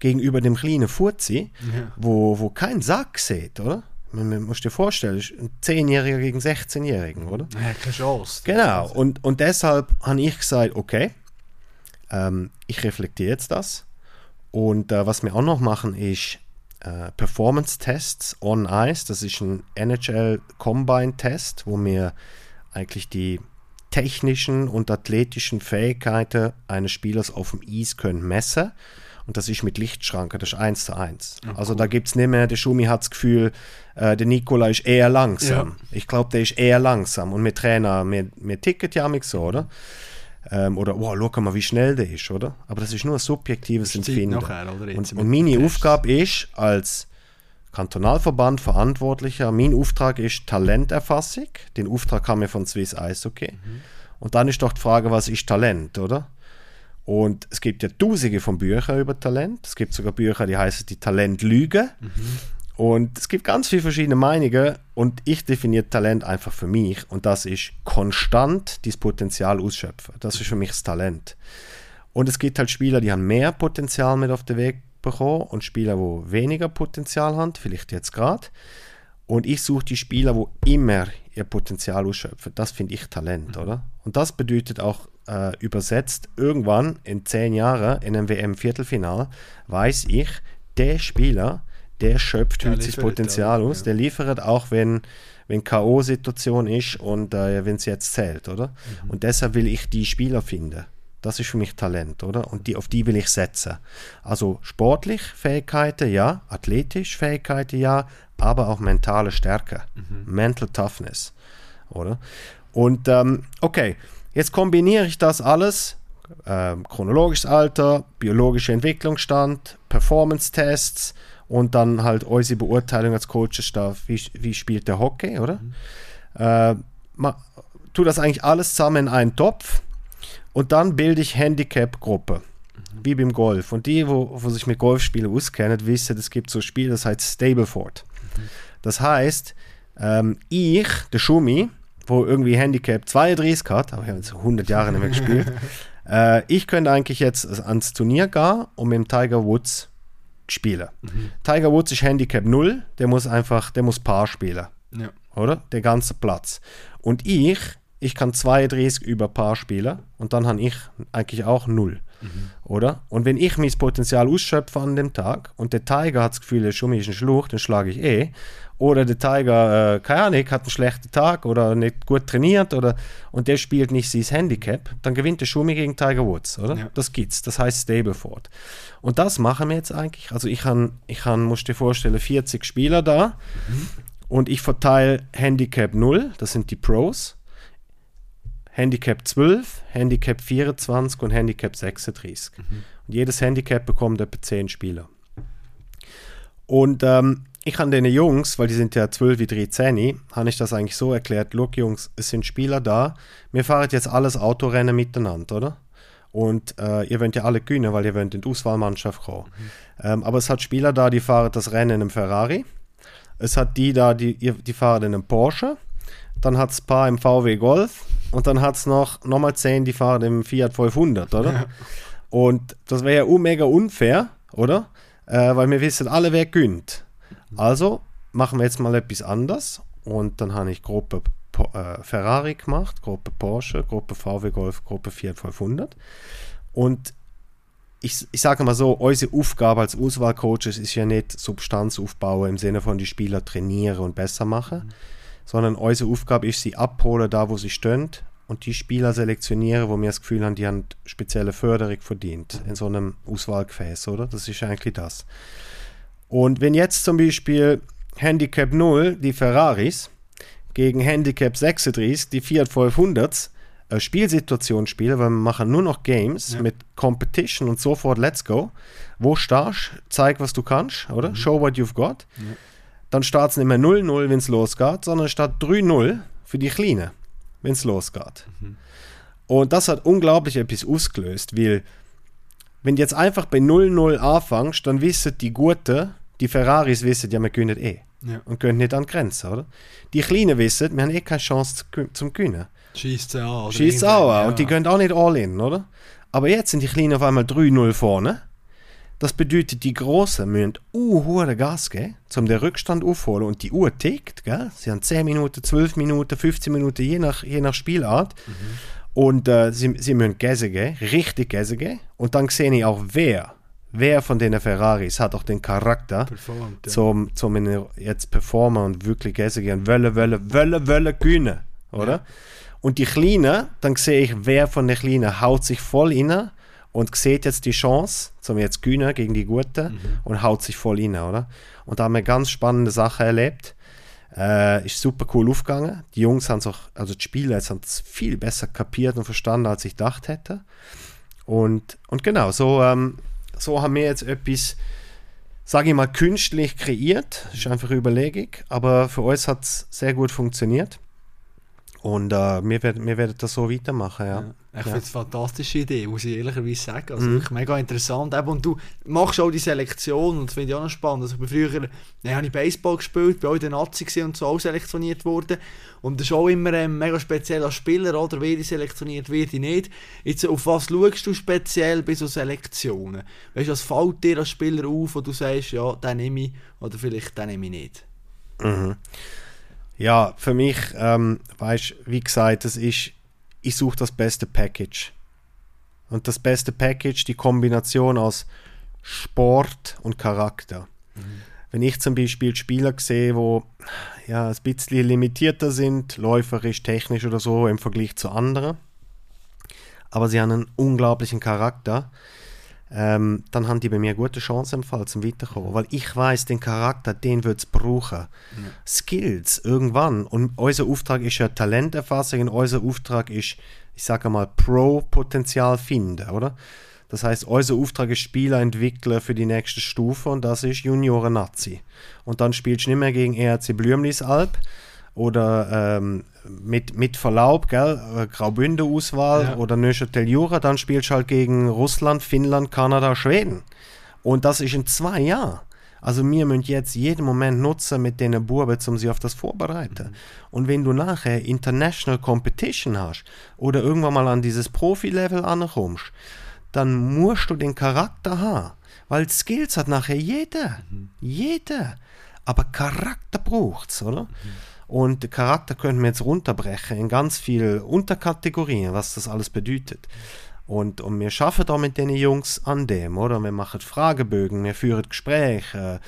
Gegenüber dem kleinen Furzi, Ja. wo, wo kein Sack sieht, oder? Man, man muss dir vorstellen, ein 10-Jähriger gegen 16-Jährigen, oder? Ja, keine Chance. Genau, und, und deshalb habe ich gesagt, okay, ähm, ich reflektiere jetzt das. Und äh, was wir auch noch machen, ist, äh, Performance-Tests on Ice. Das ist ein NHL Combine-Test, wo wir eigentlich die technischen und athletischen Fähigkeiten eines Spielers auf dem Eis können messen. Und das ist mit Lichtschranke, das ist 1 zu 1. Ja, also cool. da gibt es nicht mehr, der Schumi hat das Gefühl, äh, der Nikola ist eher langsam. Ja. Ich glaube, der ist eher langsam. Und mit Trainer, wir, wir ticket ja mit so, oder? Ähm, oder, wow, schau mal, wie schnell der ist, oder? Aber das ist nur ein subjektives Empfinden. nachher, Und, und meine den Tests. Aufgabe ist, als Kantonalverband Verantwortlicher, mein Auftrag ist Talenterfassung. Den Auftrag haben wir von Swiss Eishockey. Und dann ist doch die Frage, was ist Talent, oder? Und es gibt ja tausende von Büchern über Talent. Es gibt sogar Bücher, die heißen die Talentlüge. Und es gibt ganz viele verschiedene Meinungen und ich definiere Talent einfach für mich und das ist konstant dieses Potenzial ausschöpfen. Das ist für mich das Talent. Und es gibt halt Spieler, die haben mehr Potenzial mit auf den Weg bekommen und Spieler, die weniger Potenzial haben, vielleicht jetzt gerade. Und ich suche die Spieler, die immer ihr Potenzial ausschöpfen. Das finde ich Talent, oder? Und das bedeutet auch äh, übersetzt, irgendwann in zehn Jahren in einem WM-Viertelfinal weiß ich, der Spieler, der schöpft sein liefert, Potenzial aus. Ja. Der liefert auch, wenn, wenn K.O.-Situation ist und äh, wenn es jetzt zählt, oder? Mhm. Und deshalb will ich die Spieler finden. Das ist für mich Talent, oder? Und die, auf die will ich setzen. Also sportlich Fähigkeiten, ja, athletisch Fähigkeiten, ja, aber auch mentale Stärke, Mental Toughness, oder? Und ähm, okay, jetzt kombiniere ich das alles, ähm, chronologisches Alter, biologischer Entwicklungsstand, Performance-Tests und dann halt unsere Beurteilung als Coaches-Staff, wie, wie spielt der Hockey, oder? Äh, ma, tu das eigentlich alles zusammen in einen Topf und dann bilde ich Handicap-Gruppe. Wie beim Golf. Und die, wo, wo sich mit Golfspielen auskennen, wissen, es gibt so ein Spiel, das heißt Stableford. Das heißt, ähm, ich, der Schumi, wo irgendwie Handicap 32 hat, aber ich habe jetzt 100 Jahre nicht mehr gespielt, *laughs* äh, ich könnte eigentlich jetzt ans Turnier gehen und mit dem Tiger Woods spielen. Tiger Woods ist Handicap 0, der muss einfach, der muss Paar spielen Ja. oder? Der ganze Platz. Und ich, ich kann 32 über Paar spielen und dann habe ich eigentlich auch null, oder? Und wenn ich mein Potenzial ausschöpfe an dem Tag und der Tiger hat das Gefühl, der Schummi ist ein Schluch, dann schlage ich eh. Oder der Tiger, äh, keine Ahnung, hat einen schlechten Tag oder nicht gut trainiert oder und der spielt nicht sein Handicap, dann gewinnt der Schummi gegen Tiger Woods, oder? Ja. Das gibt's. Das heißt Stableford. Und das machen wir jetzt eigentlich. Also ich habe, ich han, musst dir vorstellen, 40 Spieler da und ich verteile Handicap 0, das sind die Pros, Handicap 12, Handicap 24 und Handicap 36. Und jedes Handicap bekommt etwa 10 Spieler. Und ähm, ich habe den Jungs, weil die sind ja 12 wie 13, habe ich das eigentlich so erklärt, look Jungs, es sind Spieler da, wir fahren jetzt alles Autorennen miteinander, oder? Und äh, ihr wollt ja alle gewinnen, weil ihr wollt in die Auswahlmannschaft kommen. Ähm, aber es hat Spieler da, die fahren das Rennen in einem Ferrari. Es hat die da, die, die fahren in einem Porsche. Dann hat es ein paar im VW Golf. Und dann hat es noch, noch mal zehn, die fahren im Fiat 500, oder? Und das wäre ja mega unfair, oder? Äh, weil wir wissen alle, wer gönnt. Also machen wir jetzt mal etwas anders. Und dann habe ich Gruppe äh, Ferrari gemacht, Gruppe Porsche, Gruppe VW Golf, Gruppe Fiat 500. Und ich, ich sage mal so, unsere Aufgabe als Auswahlcoaches ist ja nicht Substanz aufbauen im Sinne von die Spieler trainieren und besser machen, sondern unsere Aufgabe ist, sie abholen da, wo sie stehen und die Spieler selektionieren, wo wir das Gefühl haben, die haben spezielle Förderung verdient in so einem Auswahlgefäß, oder? Das ist eigentlich das. Und wenn jetzt zum Beispiel Handicap 0, die Ferraris, gegen Handicap 36, die Fiat 500 äh, Spielsituation spielen, weil wir machen nur noch Games Ja. mit Competition und sofort Let's Go. Wo stehst zeig, was du kannst, oder? Show what you've got. Dann startet es nicht mehr 0-0, wenn es losgeht, sondern statt 3-0 für die Kleinen, wenn es losgeht. Und das hat unglaublich etwas ausgelöst, weil wenn du jetzt einfach bei 0-0 anfängst, dann wissen die Guten, die Ferraris wissen, ja, wir können eh. Ja. Und gehen nicht an die Grenze, oder? Die Kleinen wissen, wir haben eh keine Chance zum Gewinnen. Schießt sie oder Schießt auch an ja. und die gehen auch nicht all in, oder? Aber jetzt sind die Kleinen auf einmal 3-0 vorne. Das bedeutet, die Großen müssen hohe Gas geben, um den Rückstand aufholen. Und die Uhr tickt, gell? Sie haben 10 Minuten, 12 Minuten, 15 Minuten, je nach, je nach Spielart. Und äh, sie, sie müssen Gäse geben, richtig Gäse geben. Und dann sehe ich auch, wer wer von den Ferraris hat auch den Charakter, Performt, ja. zum, zum jetzt performen und wirklich essen gehen, wollen, wollen, wollen, wollen gewinnen, oder? Ja. Und die Kleinen, dann sehe ich, wer von den Kleinen haut sich voll rein und sieht jetzt die Chance, zum jetzt gewinnen gegen die Guten und haut sich voll rein, oder? Und da haben wir ganz spannende Sachen erlebt. Äh, ist super cool aufgegangen. Die Jungs haben es auch, also die Spieler jetzt haben es viel besser kapiert und verstanden, als ich gedacht hätte. Und, und genau, so, ähm, so haben wir jetzt etwas, sage ich mal, künstlich kreiert. Ist einfach Überlegung, aber für uns hat es sehr gut funktioniert. Und äh, wir, werden, wir werden das so weitermachen, ja. Ja. Ich Ja. finde es eine fantastische Idee, muss ich ehrlicherweise sagen. Also Mhm. wirklich mega interessant. Eben, und du machst auch die Selektion und das finde ich auch noch spannend. Also ich bin früher, dann habe ich Baseball gespielt, bin auch in der Nazi und so auch selektioniert worden. Und das ist auch immer ähm, mega speziell als Spieler, oder? Wer selektioniert, wer nicht. Jetzt, auf was schaust du speziell bei so Selektionen? Weißt du, was fällt dir als Spieler auf, wo du sagst, ja, den nehme ich oder vielleicht den nehme ich nicht? Mhm. Ja, für mich, ähm, weißt wie gesagt, das ist, ich suche das beste Package. Und das beste Package, die Kombination aus Sport und Charakter. Wenn ich zum Beispiel Spieler sehe, wo ja, ein bisschen limitierter sind, läuferisch, technisch oder so im Vergleich zu anderen, aber sie haben einen unglaublichen Charakter, ähm, dann haben die bei mir gute Chancen im Fall zum Weiterkommen. Weil ich weiß, den Charakter, den wird es brauchen. Skills irgendwann. Und unser Auftrag ist ja Talenterfassung und unser Auftrag ist, ich sage mal, Pro-Potenzial finden, oder? Das heißt, unser Auftrag ist Spieler entwickeln für die nächste Stufe und das ist Junioren Nazi. Und dann spielst du nicht mehr gegen ERC Blümlisalp oder ähm, mit, mit Verlaub, gell, äh, Graubünde-Auswahl Ja. oder Neuchâtel Jura, dann spielst du halt gegen Russland, Finnland, Kanada, Schweden. Und das ist in zwei Jahren. Also wir müssen jetzt jeden Moment nutzen mit den Buben, um sie auf das vorbereiten. Und wenn du nachher International Competition hast oder irgendwann mal an dieses Profi-Level ankommst, dann musst du den Charakter haben. Weil Skills hat nachher jeder. Jeder. Aber Charakter braucht's, oder? Und Charakter könnten wir jetzt runterbrechen in ganz viele Unterkategorien, was das alles bedeutet. Und, und wir schaffen da mit den Jungs an dem, oder? Wir machen Fragebögen, wir führen Gespräche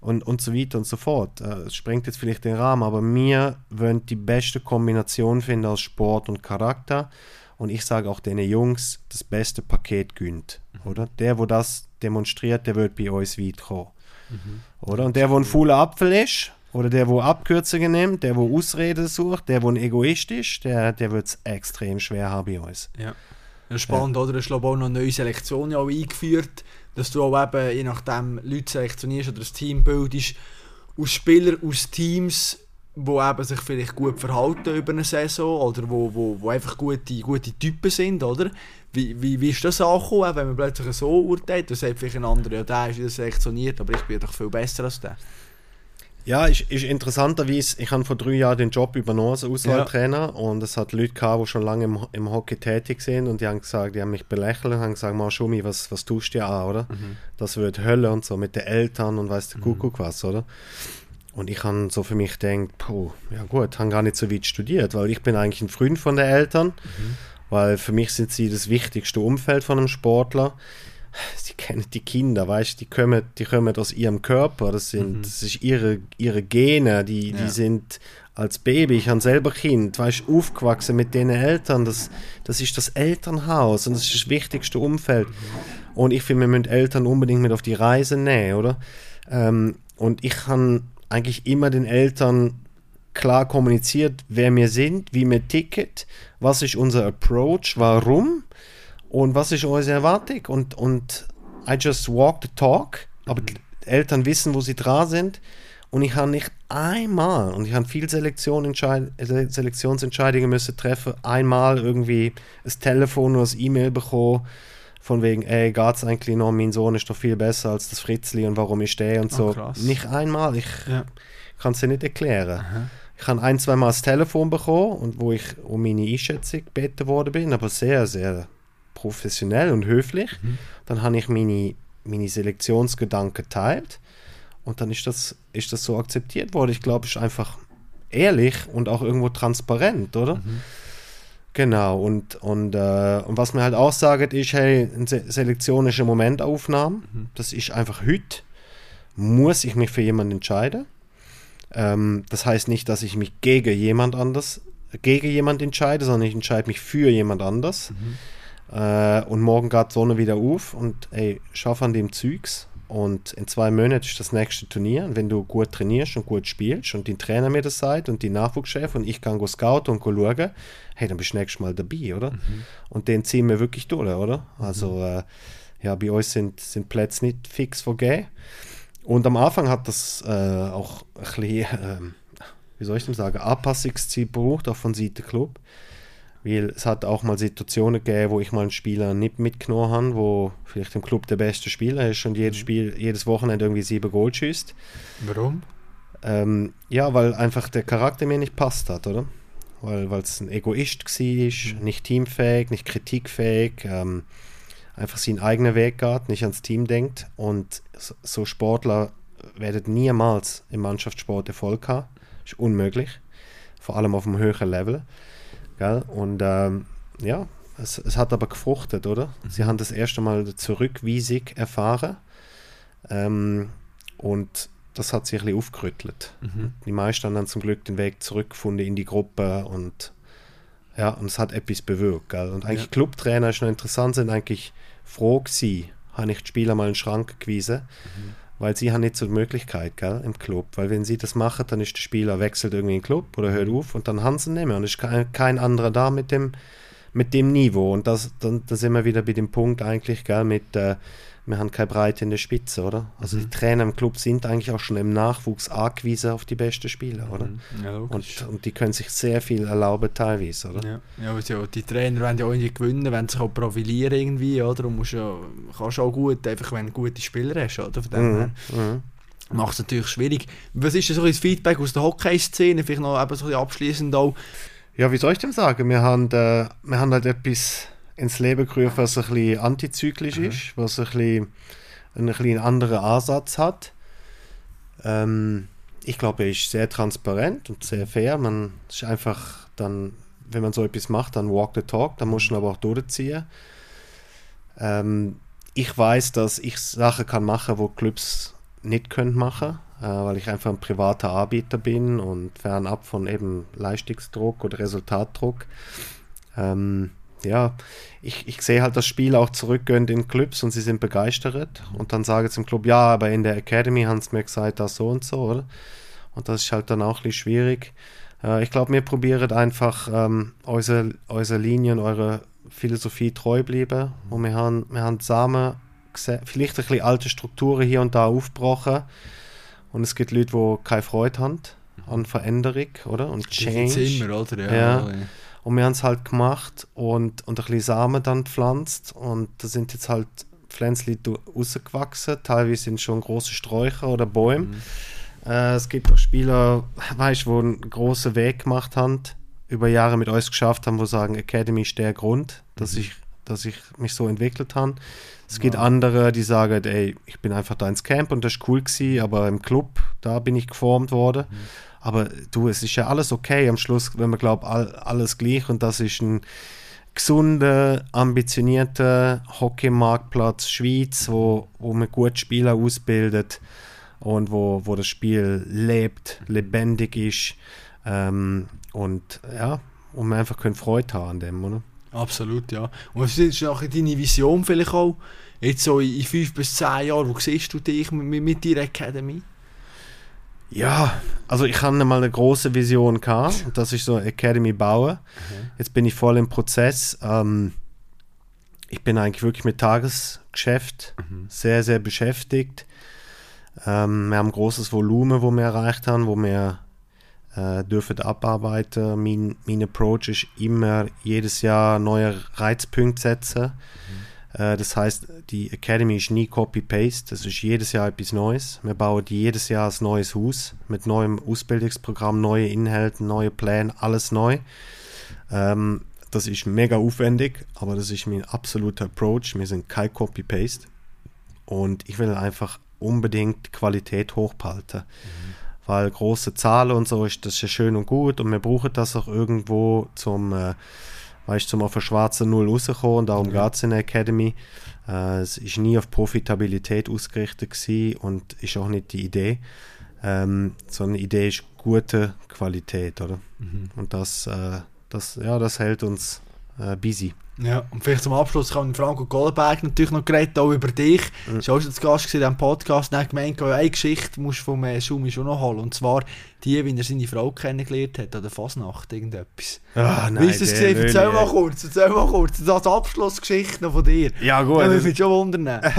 und, und so weiter und so fort. Äh, Es sprengt jetzt vielleicht den Rahmen, aber wir wollen die beste Kombination finden aus Sport und Charakter. Und ich sage auch den Jungs, das beste Paket gönnt, oder? Der, wo das demonstriert, der wird bei uns weit kommen. Oder? Und der, wo ein fauler Apfel ist, oder der, wo Abkürzungen nimmt, der, wo Ausreden sucht, der, wo ein Egoist ist, der, der wird es extrem schwer haben bei uns. Ja. ja spannend, oder? Es ist auch noch eine neue Selektion ja auch eingeführt, dass du auch eben, je nachdem Leute selektionierst oder ein Team bildest, aus Spielern, aus Teams, wo eben sich vielleicht gut verhalten über eine Saison oder wo, wo, wo einfach gute, gute Typen sind, oder? Wie, wie, wie ist das angekommen, wenn man plötzlich so urteilt? Du sagst vielleicht ein anderer, ja, der ist wieder selektioniert, aber ich bin doch viel besser als der. Ja, ist, ist interessanterweise, ich habe vor drei Jahren den Job übernommen als Auswahltrainer und es hat Leute gehabt, die schon lange im, im Hockey tätig sind und die haben gesagt, die haben mich belächelt und haben gesagt, mal Schumi, was, was tust du dir an, oder? Das wird Hölle und so mit den Eltern und weiß der Kuckuck was, oder? Und ich habe so für mich gedacht, puh, ja gut, habe gar nicht so weit studiert, weil ich bin eigentlich ein Freund von den Eltern, weil für mich sind sie das wichtigste Umfeld von einem Sportler. Sie kennen die Kinder, weißt du, die kommen, die kommen aus ihrem Körper, das sind, das ist ihre, ihre Gene, die, Ja. die sind als Baby, ich habe selber Kind, weißt du, aufgewachsen mit den Eltern, das, das ist das Elternhaus und das ist das wichtigste Umfeld. Und ich finde, wir müssen Eltern unbedingt mit auf die Reise nehmen, oder? Ähm, und ich habe eigentlich immer den Eltern klar kommuniziert, wer wir sind, wie wir ticken, was ist unser Approach, warum und was ist unsere Erwartung. Und, und I just walk the talk, aber die Eltern wissen, wo sie dran sind. Und ich habe nicht einmal, und ich habe viel Selektion entscheid- Selektionsentscheidungen müssen treffen, einmal irgendwie ein Telefon oder ein E-Mail bekommen, von wegen, ey, geht's eigentlich noch, mein Sohn ist doch viel besser als das Fritzli und warum ist der und Ah, so. krass. nicht einmal, ich Ja. kann es dir nicht erklären. Ich habe ein, zwei Mal das Telefon bekommen, und wo ich um meine Einschätzung gebeten worden bin, aber sehr, sehr professionell und höflich. Dann habe ich meine, meine Selektionsgedanken geteilt und dann ist das, ist das so akzeptiert worden. Ich glaube, es ist einfach ehrlich und auch irgendwo transparent, oder? Genau, und, und, äh, und was mir halt auch sagt, ist, hey, eine Se Selektion ist eine Momentaufnahme. Mhm. Das ist einfach heute, muss ich mich für jemanden entscheiden. Ähm, das heißt nicht, dass ich mich gegen jemand anders, gegen jemand entscheide, sondern ich entscheide mich für jemand anders. Mhm. Äh, und morgen geht die Sonne wieder auf und ey, schaff an dem Zeugs. Und in zwei Monaten ist das nächste Turnier. Und wenn du gut trainierst und gut spielst und die Trainer mir das sagt und die Nachwuchschef und ich kann go scouten und go schauen, hey, dann bist du nächstes Mal dabei, oder? Mhm. Und den ziehen wir wirklich durch, oder? Also, mhm. äh, ja, bei uns sind, sind Plätze nicht fix vergeben. Und am Anfang hat das äh, auch ein bisschen, äh, wie soll ich denn sagen, Anpassungszeit gebraucht, auch von Seiten Club. Weil es hat auch mal Situationen gegeben, wo ich mal einen Spieler nicht mitgenommen habe, wo vielleicht im Club der beste Spieler ist und jedes, mhm. Spiel, jedes Wochenende irgendwie sieben Goal schießt. Warum? Ähm, ja, weil einfach der Charakter mir nicht passt hat, oder? Weil es ein Egoist war, mhm. nicht teamfähig, nicht kritikfähig, ähm, einfach seinen eigenen Weg geht, nicht ans Team denkt. Und so Sportler werden niemals im Mannschaftssport Erfolg haben. Das ist unmöglich. Vor allem auf einem höheren Level. Gell? Und ähm, ja, es, es, hat aber gefruchtet, oder? Mhm. Sie haben das erste Mal Zurückweisung erfahren. Ähm, und das hat sich ein bisschen aufgerüttelt. Mhm. Die meisten haben dann zum Glück den Weg zurückgefunden in die Gruppe und ja, und es hat etwas bewirkt. Gell? Und eigentlich ja. Clubtrainer ist noch interessant, sind eigentlich froh gewesen, habe ich die Spieler mal in den Schrank gewiesen. Mhm weil sie haben nicht so die Möglichkeit gell, im Club. Weil wenn sie das machen, dann ist der Spieler wechselt irgendwie in den Club oder hört auf und dann nicht mehr. Und ist kein, kein anderer da mit dem, mit dem Niveau. Und das, dann, da sind wir wieder bei dem Punkt eigentlich, gell, mit äh, wir haben keine Breite in der Spitze, oder? Also mhm. die Trainer im Club sind eigentlich auch schon im Nachwuchs angewiesen auf die besten Spieler, oder? Mhm. Ja, und, und die können sich sehr viel erlauben teilweise, oder? Ja, ja die Trainer wollen ja auch irgendwie gewinnen, wenn sich auch profilieren irgendwie, oder? Und musst ja, kannst auch gut, einfach wenn du gute Spieler hast, oder? Von dem mhm. mhm. Macht es natürlich schwierig. Was ist so das Feedback aus der Hockey-Szene? Vielleicht noch eben so abschließend auch. Ja, wie soll ich denn sagen? Wir haben, äh, wir haben halt etwas ins Leben gerufen, was ein bisschen antizyklisch mhm. ist, was ein bisschen, ein bisschen anderen Ansatz hat. Ähm, ich glaube, er ist sehr transparent und sehr fair. Man ist einfach dann, wenn man so etwas macht, dann walk the talk, dann muss man aber auch durchziehen. Ähm, ich weiß, dass ich Sachen kann machen, wo Clubs nicht können machen, äh, weil ich einfach ein privater Anbieter bin und fernab von eben Leistungsdruck oder Resultatdruck. Ähm, ja, ich, ich sehe halt das Spiel auch zurückgehen in Clubs und sie sind begeistert. Und dann sagen sie im Club, ja, aber in der Academy haben sie mir gesagt, das so und so, oder? Und das ist halt dann auch ein bisschen schwierig. Äh, ich glaube, wir probieren einfach ähm, unsere, unsere Linie und eure Philosophie treu bleiben. Und wir haben, wir haben zusammen vielleicht ein bisschen alte Strukturen hier und da aufgebrochen. Und es gibt Leute, die keine Freude haben an Veränderung, oder? Und Change. Immer, oder? Ja. ja. Und wir haben es halt gemacht und, und ein bisschen Samen dann gepflanzt. Und da sind jetzt halt Pflänzchen rausgewachsen. Teilweise sind schon große Sträucher oder Bäume. Mhm. Äh, es gibt auch Spieler, weißt du, die einen großen Weg gemacht haben, über Jahre mit uns geschafft haben, wo sagen, Academy ist der Grund, dass, mhm. ich, dass ich mich so entwickelt habe. Es ja. gibt andere, die sagen, ey, ich bin einfach da ins Camp und das ist cool gewesen, aber im Club, da bin ich geformt worden. Mhm. Aber du, es ist ja alles okay am Schluss, wenn man glaubt, all, alles gleich und das ist ein gesunder, ambitionierter Hockeymarktplatz Schweiz, wo, wo man gut Spieler ausbildet und wo, wo das Spiel lebt, lebendig ist ähm, und ja, und man einfach können Freude haben an dem, oder? Absolut, ja. Und was ist auch deine Vision vielleicht auch, jetzt so in fünf bis zehn Jahren, wo siehst du dich mit, mit deiner Academy? Ja, also ich hatte mal eine große Vision gehabt, und das ist so eine Academy bauen. Mhm. Jetzt bin ich voll im Prozess. Ähm, ich bin eigentlich wirklich mit Tagesgeschäft mhm. sehr, sehr beschäftigt. Ähm, wir haben ein großes Volumen, wo wir erreicht haben, wo wir äh, dürfen abarbeiten. Mein, mein Approach ist immer jedes Jahr neue Reizpunkte setzen. Mhm äh, das heißt, die Academy ist nie Copy-Paste, das ist jedes Jahr etwas Neues. Wir bauen jedes Jahr ein neues Haus mit neuem Ausbildungsprogramm, neue Inhalte, neue Pläne, alles neu. Ähm, das ist mega aufwendig, aber das ist mein absoluter Approach. Wir sind kein Copy-Paste und ich will einfach unbedingt Qualität hochhalten. Mhm. Weil große Zahlen und so ist das ja schön und gut und wir brauchen das auch irgendwo zum äh, weißt zum auf der schwarzen Null rauszukommen und darum geht es in der Academy. Äh, es ist nie auf Profitabilität ausgerichtet gewesen und ist auch nicht die Idee, ähm, sondern die Idee ist gute Qualität, oder? Mhm. Und das, äh, das, ja, das hält uns äh, busy. Ja, und vielleicht zum Abschluss kann Franco Gollenberg natürlich noch geredet, auch über dich. Du Mhm. warst auch schon zu Gast in diesem Podcast und gemeint, eine Geschichte musst du vom äh, Schumi schon noch holen. Und zwar die, wie er seine Frau kennengelernt hat an der Fasnacht, irgendetwas. Ah, wie ist das der gesehen? Erzähl mal kurz, erzähl mal kurz. Das als Abschlussgeschichte noch von dir. Ja, gut. Das- mich würde schon wundern. *laughs*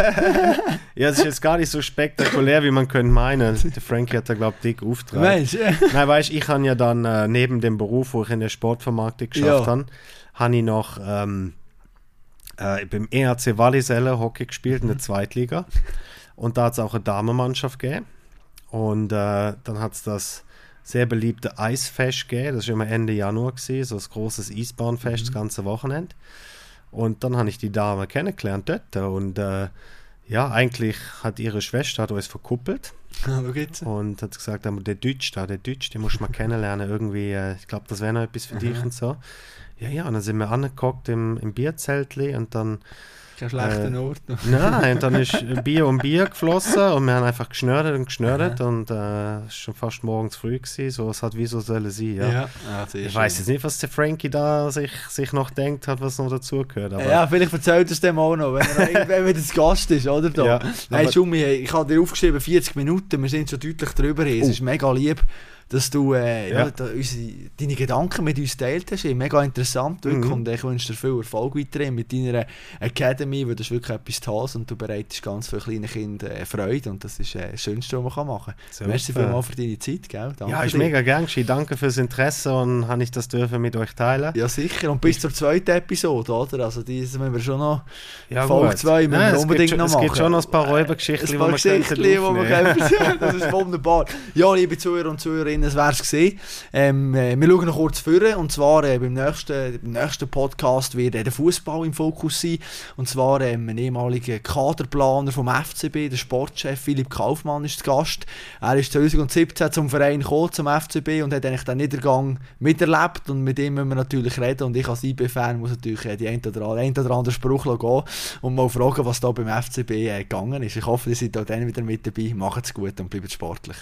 Ja, es ist jetzt gar nicht so spektakulär, wie man könnte meinen. Der Frankie hat da, glaube ich, dick. Mensch, *laughs* äh, Nein, weißt ich habe ja dann äh, neben dem Beruf, wo ich in der Sportvermarktung geschafft Ja. habe, habe ich noch ähm, äh, beim ERC Walliselle Hockey gespielt in Mhm. der Zweitliga. Und da hat es auch eine Damenmannschaft gegeben. Und äh, dann hat es das sehr beliebte Eisfest gegeben. Das war immer Ende Januar, gewesen, so ein großes Eisbahnfest, Mhm. das ganze Wochenende. Und dann habe ich die Dame kennengelernt dort. Und äh, ja, eigentlich hat ihre Schwester hat uns verkuppelt jetzt. und hat gesagt, der Deutsch da, der Deutsch, den musst du mal kennenlernen. Irgendwie, äh, ich glaube, das wäre noch etwas für dich und so. Ja, ja, und dann sind wir angeguckt im, im Bierzeltli und dann, Kein schlechter äh, Ort. nein, und dann ist *laughs* Bier um Bier geflossen und wir haben einfach geschnördert und geschnördert und äh, es war schon fast morgens früh gewesen, so es hat wie so sollen sein, ja. Ja, sehr Ich weiß jetzt nicht, was der Frankie da sich, sich noch denkt hat, was noch dazugehört, Ja, vielleicht erzählt er es dem auch noch, wenn er *laughs* irgendwann wieder Gast ist, oder? Da. Ja, Nein, Schumi, ich habe dir aufgeschrieben, 40 Minuten, wir sind schon deutlich drüber. Es Oh. ist mega lieb, dass du äh, ja. Ja. da, unsere, deine Gedanken mit uns teilt hast. Mega interessant, wirklich. Mhm. Und ich wünsche dir viel Erfolg weiterhin mit deiner Academy, weil das wirklich etwas Tolles und du bereitest ganz viele kleine Kinder äh, Freude und das ist äh, das Schönste, was man machen kann. Merci vielmals für deine Zeit, gell? Danke ja, ist dir. mega gern. Danke fürs Interesse und habe ich das dürfen mit euch teilen. Ja, sicher. Und bis zur zweiten Episode, oder? Also, die müssen wir schon noch. Ja, Folge gut. zwei müssen wir Nein, es unbedingt gibt, noch schon- Es gibt machen. schon noch ein paar Räubergeschichten, Ein die könnte Geschichten, die erzählen *laughs* Das ist wunderbar. Ja, liebe Zuhörer und Zuhörerinnen, das wäre es gewesen. Ähm, äh, wir schauen noch kurz vor. Und zwar äh, beim, nächsten, beim nächsten Podcast wird äh, der Fußball im Fokus sein. Und zwar ähm, ein ehemaliger Kaderplaner vom FCB, der Sportchef Philipp Kaufmann ist Gast. Er ist 2017 zum Verein gekommen, zum FCB, und hat eigentlich den Niedergang miterlebt. Und mit ihm müssen wir natürlich reden. Und ich als IB-Fan muss natürlich äh, die ein oder, ein oder andere Spruch gehen und mal fragen, was da beim FCB äh, gegangen ist. Ich hoffe, ihr seid auch dann wieder mit dabei. Macht's gut und bleibt sportlich.